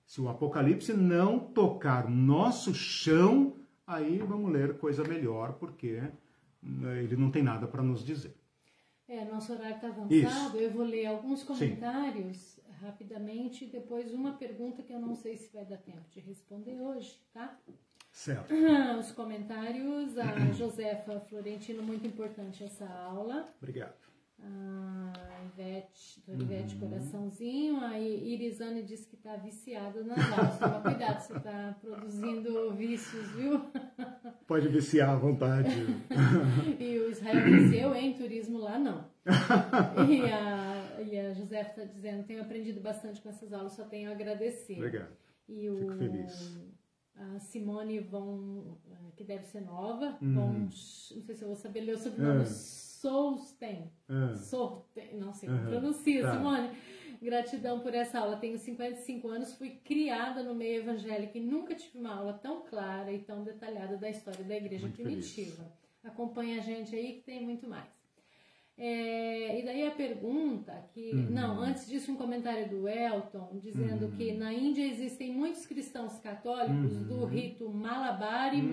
Se o Apocalipse não tocar nosso chão, aí vamos ler coisa melhor, porque né, ele não tem nada para nos dizer.
É, nosso horário está avançado.
Isso.
Eu vou ler alguns comentários rapidamente e depois uma pergunta que eu não sei se vai dar tempo de responder hoje, tá?
Certo.
Os comentários, a Josefa Florentino, muito importante essa aula.
Obrigado.
A Ivete, do Ivete Coraçãozinho, a Irisane disse que está viciada nas aulas. Toma cuidado, você está produzindo vícios, viu?
Pode viciar à vontade.
E o Israel disse, eu, hein, turismo lá não. E a e a José está dizendo, tenho aprendido bastante com essas aulas, só tenho a agradecer.
Obrigado.
E o,
Fico feliz.
A Simone vão, que deve ser nova,
Hum.
vão, não sei se eu vou saber ler o sobrenome,
Ah.
Sousten.
Ah,
Sorten, não sei como
Aham,
pronuncia,
tá.
Simone. Gratidão por essa aula. Tenho 55 anos, fui criada no meio evangélico e nunca tive uma aula tão clara e tão detalhada da história da igreja
Muito
primitiva. Acompanha a gente aí que tem muito mais. É, e daí a pergunta que.
Uhum.
Não, antes disso, um comentário do Elton dizendo que na Índia existem muitos cristãos católicos
Uhum.
do rito Malabar e
Uhum.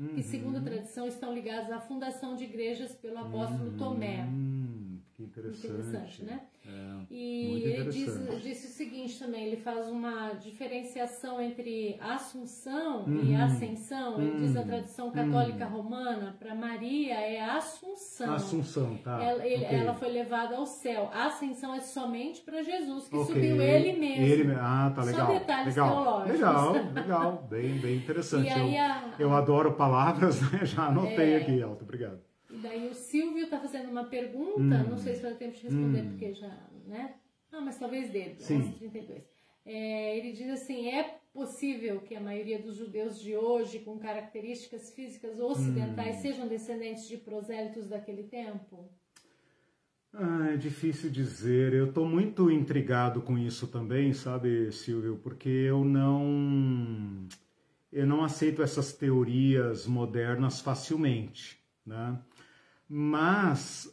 Que,
Uhum.
segundo a tradição, estão ligados à fundação de igrejas pelo apóstolo Tomé.
Hum, interessante.
Né?
É,
E ele diz, disse o seguinte também, ele faz uma diferenciação entre Assunção e
Uhum.
Ascensão. Ele diz a
Uhum.
tradição católica romana, para Maria é Assunção.
Assunção, tá.
Ela, ele-
ok.
ela foi levada ao céu. A ascensão é somente para Jesus, que
Ok.
subiu ele mesmo.
Ele Ah, tá
Só
legal.
detalhes
legal.
teológicos.
Legal, legal. Bem, bem interessante. Eu, eu adoro palavras, né? Já anotei
É.
aqui, Elton. Obrigado.
E daí o Silvio está fazendo uma pergunta,
Hum.
não sei se vai ter tempo de responder,
Hum.
porque já, né? Ah, mas talvez dê,
Sim.
11h32. É, ele diz assim, é possível que a maioria dos judeus de hoje, com características físicas ocidentais,
Hum.
sejam descendentes de prosélitos daquele tempo?
Ah, é difícil dizer. Eu estou muito intrigado com isso também, sabe, Silvio? Porque eu não eu não aceito essas teorias modernas facilmente, né? Mas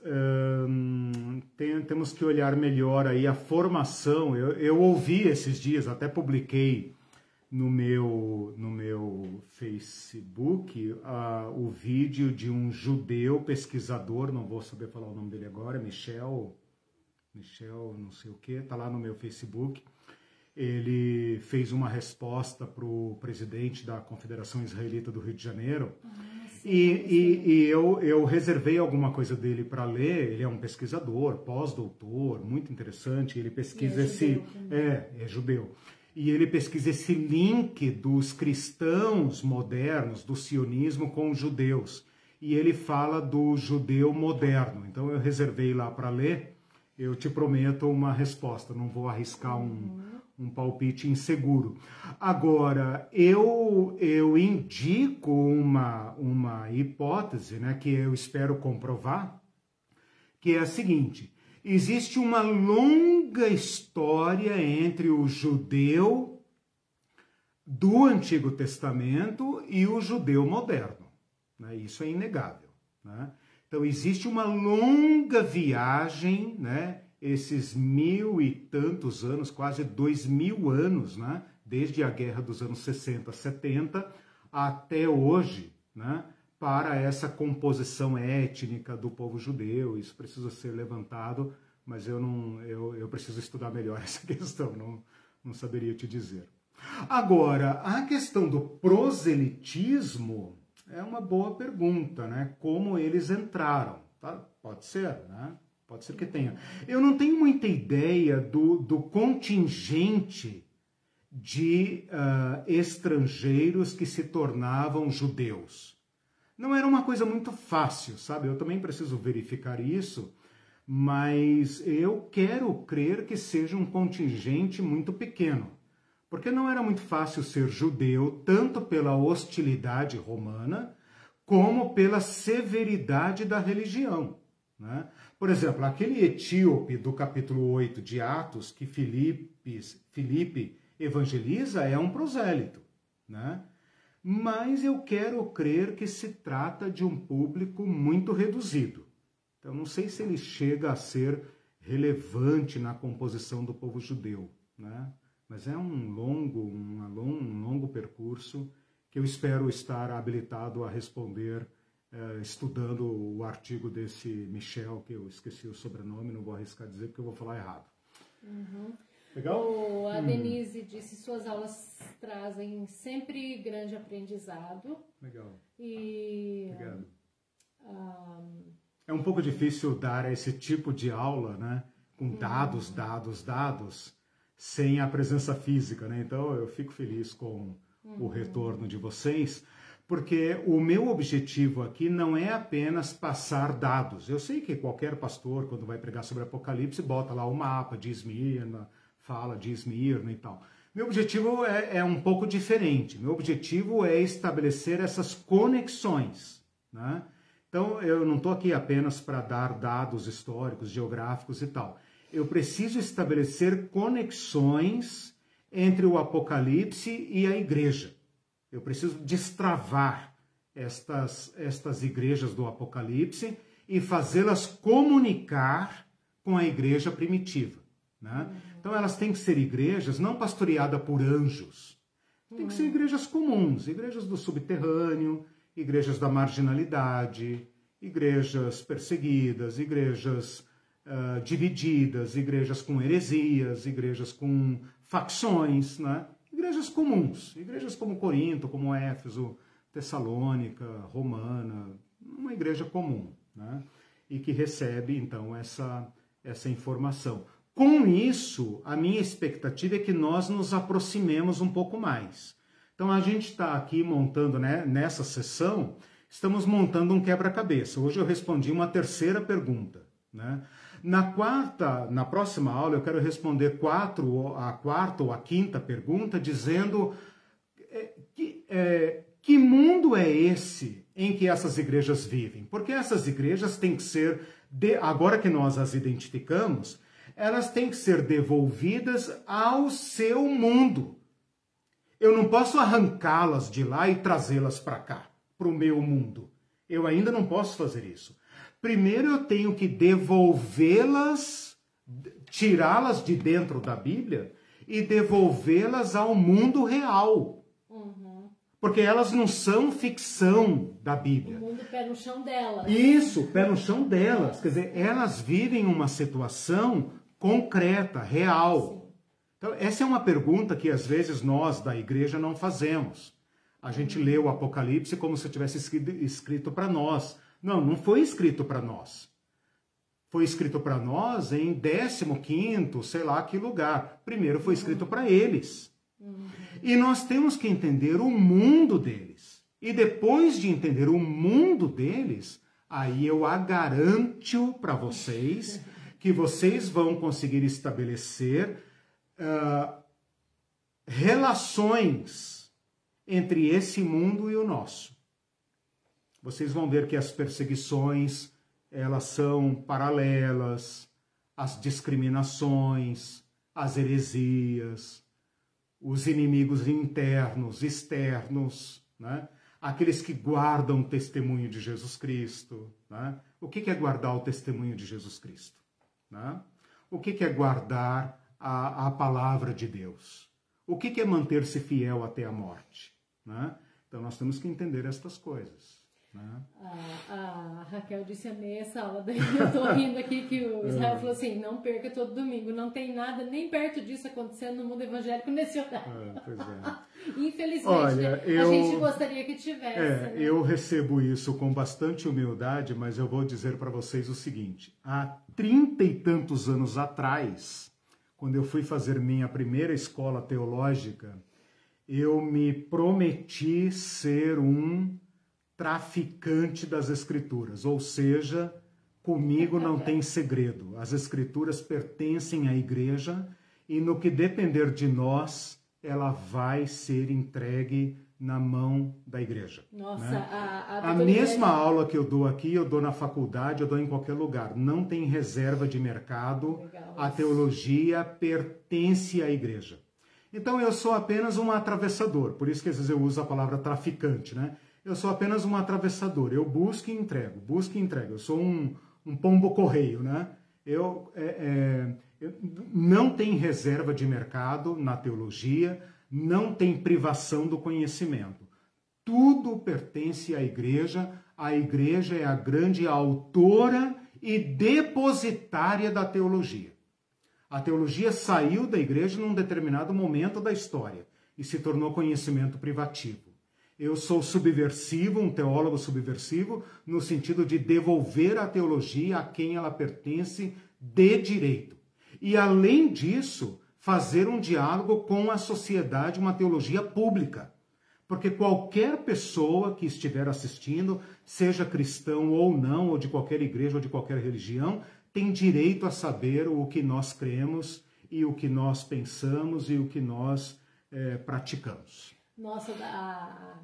hum, tem- temos que olhar melhor aí a formação. Eu, eu ouvi esses dias, até publiquei no meu, no meu Facebook ah, o vídeo de um judeu pesquisador, não vou saber falar o nome dele agora, Michel, Michel não sei o que, tá lá no meu Facebook. Ele fez uma resposta para o presidente da Confederação Israelita do Rio de Janeiro, e, e- e eu, eu reservei alguma coisa dele para ler. Ele é um pesquisador, pós-doutor, muito interessante. Ele pesquisa
é
esse. É, é judeu. E ele pesquisa esse link dos cristãos modernos, do sionismo, com os judeus. E ele fala do judeu moderno. Então eu reservei lá para ler. Eu te prometo uma resposta, não vou arriscar um, um palpite inseguro. Agora, eu, eu indico uma, uma hipótese, né, que eu espero comprovar, que é a seguinte: existe uma longa história entre o judeu do Antigo Testamento e o judeu moderno. né? Isso é inegável. né? Então, existe uma longa viagem, né? Esses mil e tantos anos, quase dois mil anos, né? desde a guerra dos anos 60, 70 até hoje, né? para essa composição étnica do povo judeu. Isso precisa ser levantado, mas eu não, eu, eu preciso estudar melhor essa questão, não, não saberia te dizer. Agora, a questão do proselitismo é uma boa pergunta, né? Como eles entraram? Tá? Pode ser, né? Pode ser que tenha. Eu não tenho muita ideia do, do contingente de ah, estrangeiros que se tornavam judeus. Não era uma coisa muito fácil, sabe? Eu também preciso verificar isso, mas eu quero crer que seja um contingente muito pequeno. Porque não era muito fácil ser judeu, tanto pela hostilidade romana, como pela severidade da religião. Né? Por exemplo, aquele etíope do capítulo 8 de Atos, que Filipe, Filipe evangeliza, é um prosélito. Né? Mas eu quero crer que se trata de um público muito reduzido. Então, não sei se ele chega a ser relevante na composição do povo judeu. Né? Mas é um longo, um longo, um longo percurso que eu espero estar habilitado a responder estudando o artigo desse Michel, que eu esqueci o sobrenome, não vou arriscar dizer porque eu vou falar errado. Legal?
O, a Denise disse suas aulas trazem sempre grande aprendizado
Legal.
e
Obrigado.
ah,
É um pouco difícil dar esse tipo de aula, né? Com dados, dados, dados, sem a presença física, né? Então eu fico feliz com o retorno de vocês, porque o meu objetivo aqui não é apenas passar dados. Eu sei que qualquer pastor, quando vai pregar sobre Apocalipse, bota lá o mapa de Esmirna, fala de Esmirna e tal. Meu objetivo é, é um pouco diferente. Meu objetivo é estabelecer essas conexões. Né? Então, eu não estou aqui apenas para dar dados históricos, geográficos e tal. Eu preciso estabelecer conexões entre o Apocalipse e a igreja. Eu preciso destravar estas, estas igrejas do Apocalipse e fazê-las comunicar com a igreja primitiva. Né? Então elas têm que ser igrejas não pastoreadas por anjos. Tem que ser igrejas comuns, igrejas do subterrâneo, igrejas da marginalidade, igrejas perseguidas, igrejas uh, divididas, igrejas com heresias, igrejas com facções, né? Igrejas comuns, igrejas como Corinto, como Éfeso, Tessalônica, Romana, uma igreja comum, né? e que recebe então essa, essa informação. Com isso, a minha expectativa é que nós nos aproximemos um pouco mais. Então a gente está aqui montando, né, nessa sessão, estamos montando um quebra-cabeça. Hoje eu respondi uma terceira pergunta. Né? Na quarta, na próxima aula, eu quero responder quatro, a quarta ou a quinta pergunta, dizendo é, que, é, que mundo é esse em que essas igrejas vivem? Porque essas igrejas têm que ser, de, agora que nós as identificamos, elas têm que ser devolvidas ao seu mundo. Eu não posso arrancá-las de lá e trazê-las para cá, para o meu mundo. Eu ainda não posso fazer isso primeiro eu tenho que devolvê-las, tirá-las de dentro da Bíblia e devolvê-las ao mundo real. Uhum. Porque elas não são ficção da Bíblia.
O mundo pé no chão delas.
Isso, pé no chão delas. Quer dizer, elas vivem uma situação concreta, real. Sim. Então, essa é uma pergunta que às vezes nós da igreja não fazemos. A gente lê o Apocalipse como se tivesse escrito para nós. Não, não foi escrito para nós. Foi escrito para nós em 15, sei lá que lugar. Primeiro foi escrito para eles. E nós temos que entender o mundo deles. E depois de entender o mundo deles, aí eu a garanto para vocês que vocês vão conseguir estabelecer uh, relações entre esse mundo e o nosso vocês vão ver que as perseguições elas são paralelas, as discriminações, as heresias, os inimigos internos, externos, né? aqueles que guardam o testemunho de Jesus Cristo. Né? O que é guardar o testemunho de Jesus Cristo? Né? O que é guardar a, a palavra de Deus? O que é manter-se fiel até a morte? Né? Então nós temos que entender estas coisas.
Né? A, a, Raquel disse amei essa aula, daí eu tô rindo aqui que o Israel é. falou assim, não perca todo domingo, não tem nada nem perto disso acontecendo no mundo evangélico nesse horário. É, pois é. Infelizmente, Olha, eu, a gente gostaria que tivesse. É,
né? Eu recebo isso com bastante humildade, mas eu vou dizer para vocês o seguinte: há trinta e tantos anos atrás, quando eu fui fazer minha primeira escola teológica, eu me prometi ser um traficante das Escrituras, ou seja, comigo não tem segredo. As Escrituras pertencem à igreja e no que depender de nós, ela vai ser entregue na mão da igreja. Nossa, né? a, a, a mesma aula que eu dou aqui, eu dou na faculdade, eu dou em qualquer lugar. Não tem reserva de mercado. Legal, a teologia pertence à igreja. Então eu sou apenas um atravessador, por isso que às vezes eu uso a palavra traficante, né? Eu sou apenas um atravessador. Eu busco e entrego, busco e entrego. Eu sou um, um pombo correio, né? Eu, é, é, eu, não tem reserva de mercado na teologia, não tem privação do conhecimento. Tudo pertence à igreja. A igreja é a grande autora e depositária da teologia. A teologia saiu da igreja num determinado momento da história e se tornou conhecimento privativo. Eu sou subversivo, um teólogo subversivo, no sentido de devolver a teologia a quem ela pertence de direito. E, além disso, fazer um diálogo com a sociedade, uma teologia pública. Porque qualquer pessoa que estiver assistindo, seja cristão ou não, ou de qualquer igreja ou de qualquer religião, tem direito a saber o que nós cremos e o que nós pensamos e o que nós é, praticamos.
Nossa, a,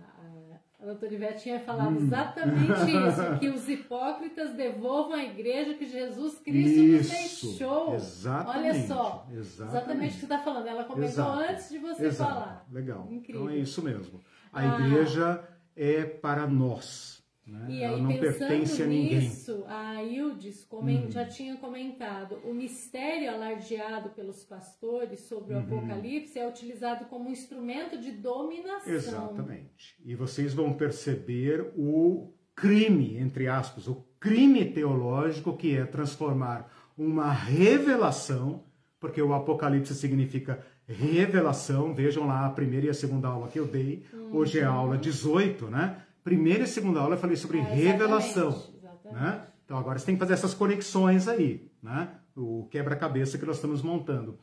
a doutora Ivete tinha falado hum. exatamente isso, que os hipócritas devolvam à igreja que Jesus Cristo isso, nos deixou.
Exatamente.
Olha só, exatamente, exatamente o que você está falando. Ela comentou Exato, antes de você Exato. falar.
Legal. Incrível. Então é isso mesmo. A ah. igreja é para nós. Né?
E Ela aí, não pertence a ninguém. Nisso, a Ildes hum. já tinha comentado: o mistério alardeado pelos pastores sobre o uhum. Apocalipse é utilizado como instrumento de dominação.
Exatamente. E vocês vão perceber o crime, entre aspas, o crime teológico que é transformar uma revelação, porque o Apocalipse significa revelação. Vejam lá a primeira e a segunda aula que eu dei. Uhum. Hoje é a aula 18, né? Primeira e segunda aula eu falei sobre é, revelação. Exatamente. Né? Então agora você tem que fazer essas conexões aí, né? O quebra-cabeça que nós estamos montando.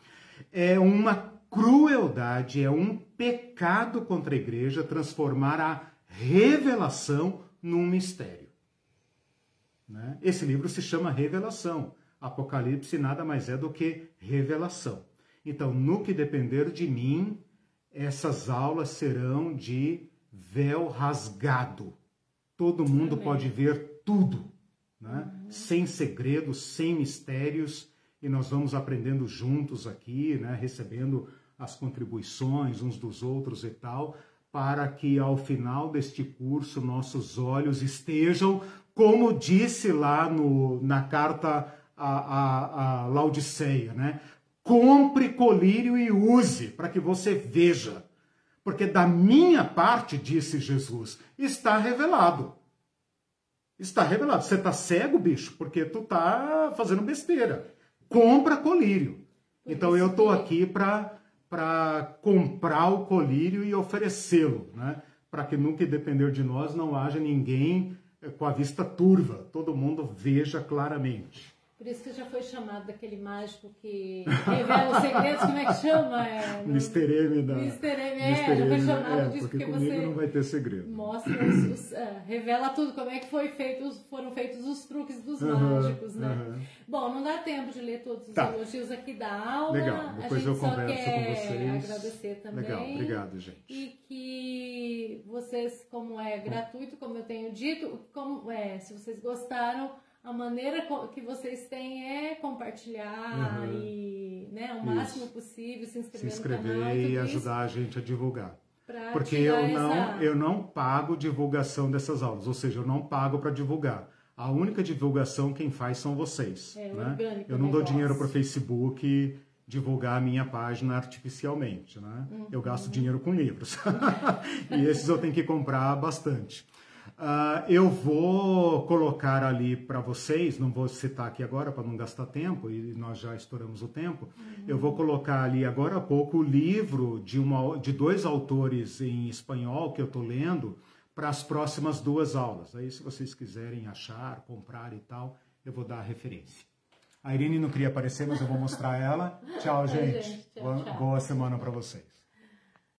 É uma crueldade, é um pecado contra a igreja transformar a revelação num mistério. Né? Esse livro se chama Revelação. Apocalipse nada mais é do que revelação. Então, no que depender de mim, essas aulas serão de véu rasgado. Todo mundo Amém. pode ver tudo, né? Uhum. sem segredos, sem mistérios, e nós vamos aprendendo juntos aqui, né? recebendo as contribuições uns dos outros e tal, para que ao final deste curso nossos olhos estejam, como disse lá no, na carta a, a, a Laodiceia, né? Compre colírio e use, para que você veja. Porque da minha parte, disse Jesus, está revelado. Está revelado. Você está cego, bicho, porque tu está fazendo besteira. Compra colírio. Então eu estou aqui para comprar o colírio e oferecê-lo, né? Para que nunca depender de nós não haja ninguém eh, com a vista turva, todo mundo veja claramente.
Por isso que já foi chamado daquele mágico que revela os segredos, como é que chama? É,
no... Mr. M da...
Mr. M, é, Mr. já foi chamado
é, disso porque, porque você
não
vai ter segredo.
Mostra, os, os, uh, revela tudo, como é que foi feito, foram feitos os truques dos mágicos, né? Bom, não dá tempo de ler todos os tá. elogios aqui da aula.
Legal, depois eu converso com vocês.
agradecer também.
Legal, obrigado, gente.
E que vocês, como é gratuito, como eu tenho dito, como, é, se vocês gostaram a maneira que vocês têm é compartilhar uhum. e né, o máximo isso. possível, se inscrever,
se inscrever
no canal,
e, ajudar a gente a divulgar. Porque eu não, essa... eu não pago divulgação dessas aulas, ou seja, eu não pago para divulgar. A única divulgação quem faz são vocês. É, né? Eu não dou dinheiro para o Facebook divulgar a minha página artificialmente. Né? Uhum. Eu gasto dinheiro com livros. e esses eu tenho que comprar bastante. Uh, eu vou colocar ali para vocês, não vou citar aqui agora para não gastar tempo, e nós já estouramos o tempo. Uhum. Eu vou colocar ali agora há pouco o livro de, uma, de dois autores em espanhol que eu estou lendo para as próximas duas aulas. Aí, se vocês quiserem achar, comprar e tal, eu vou dar a referência. A Irene não queria aparecer, mas eu vou mostrar ela. Tchau, gente. gente tchau, tchau. Boa semana para vocês.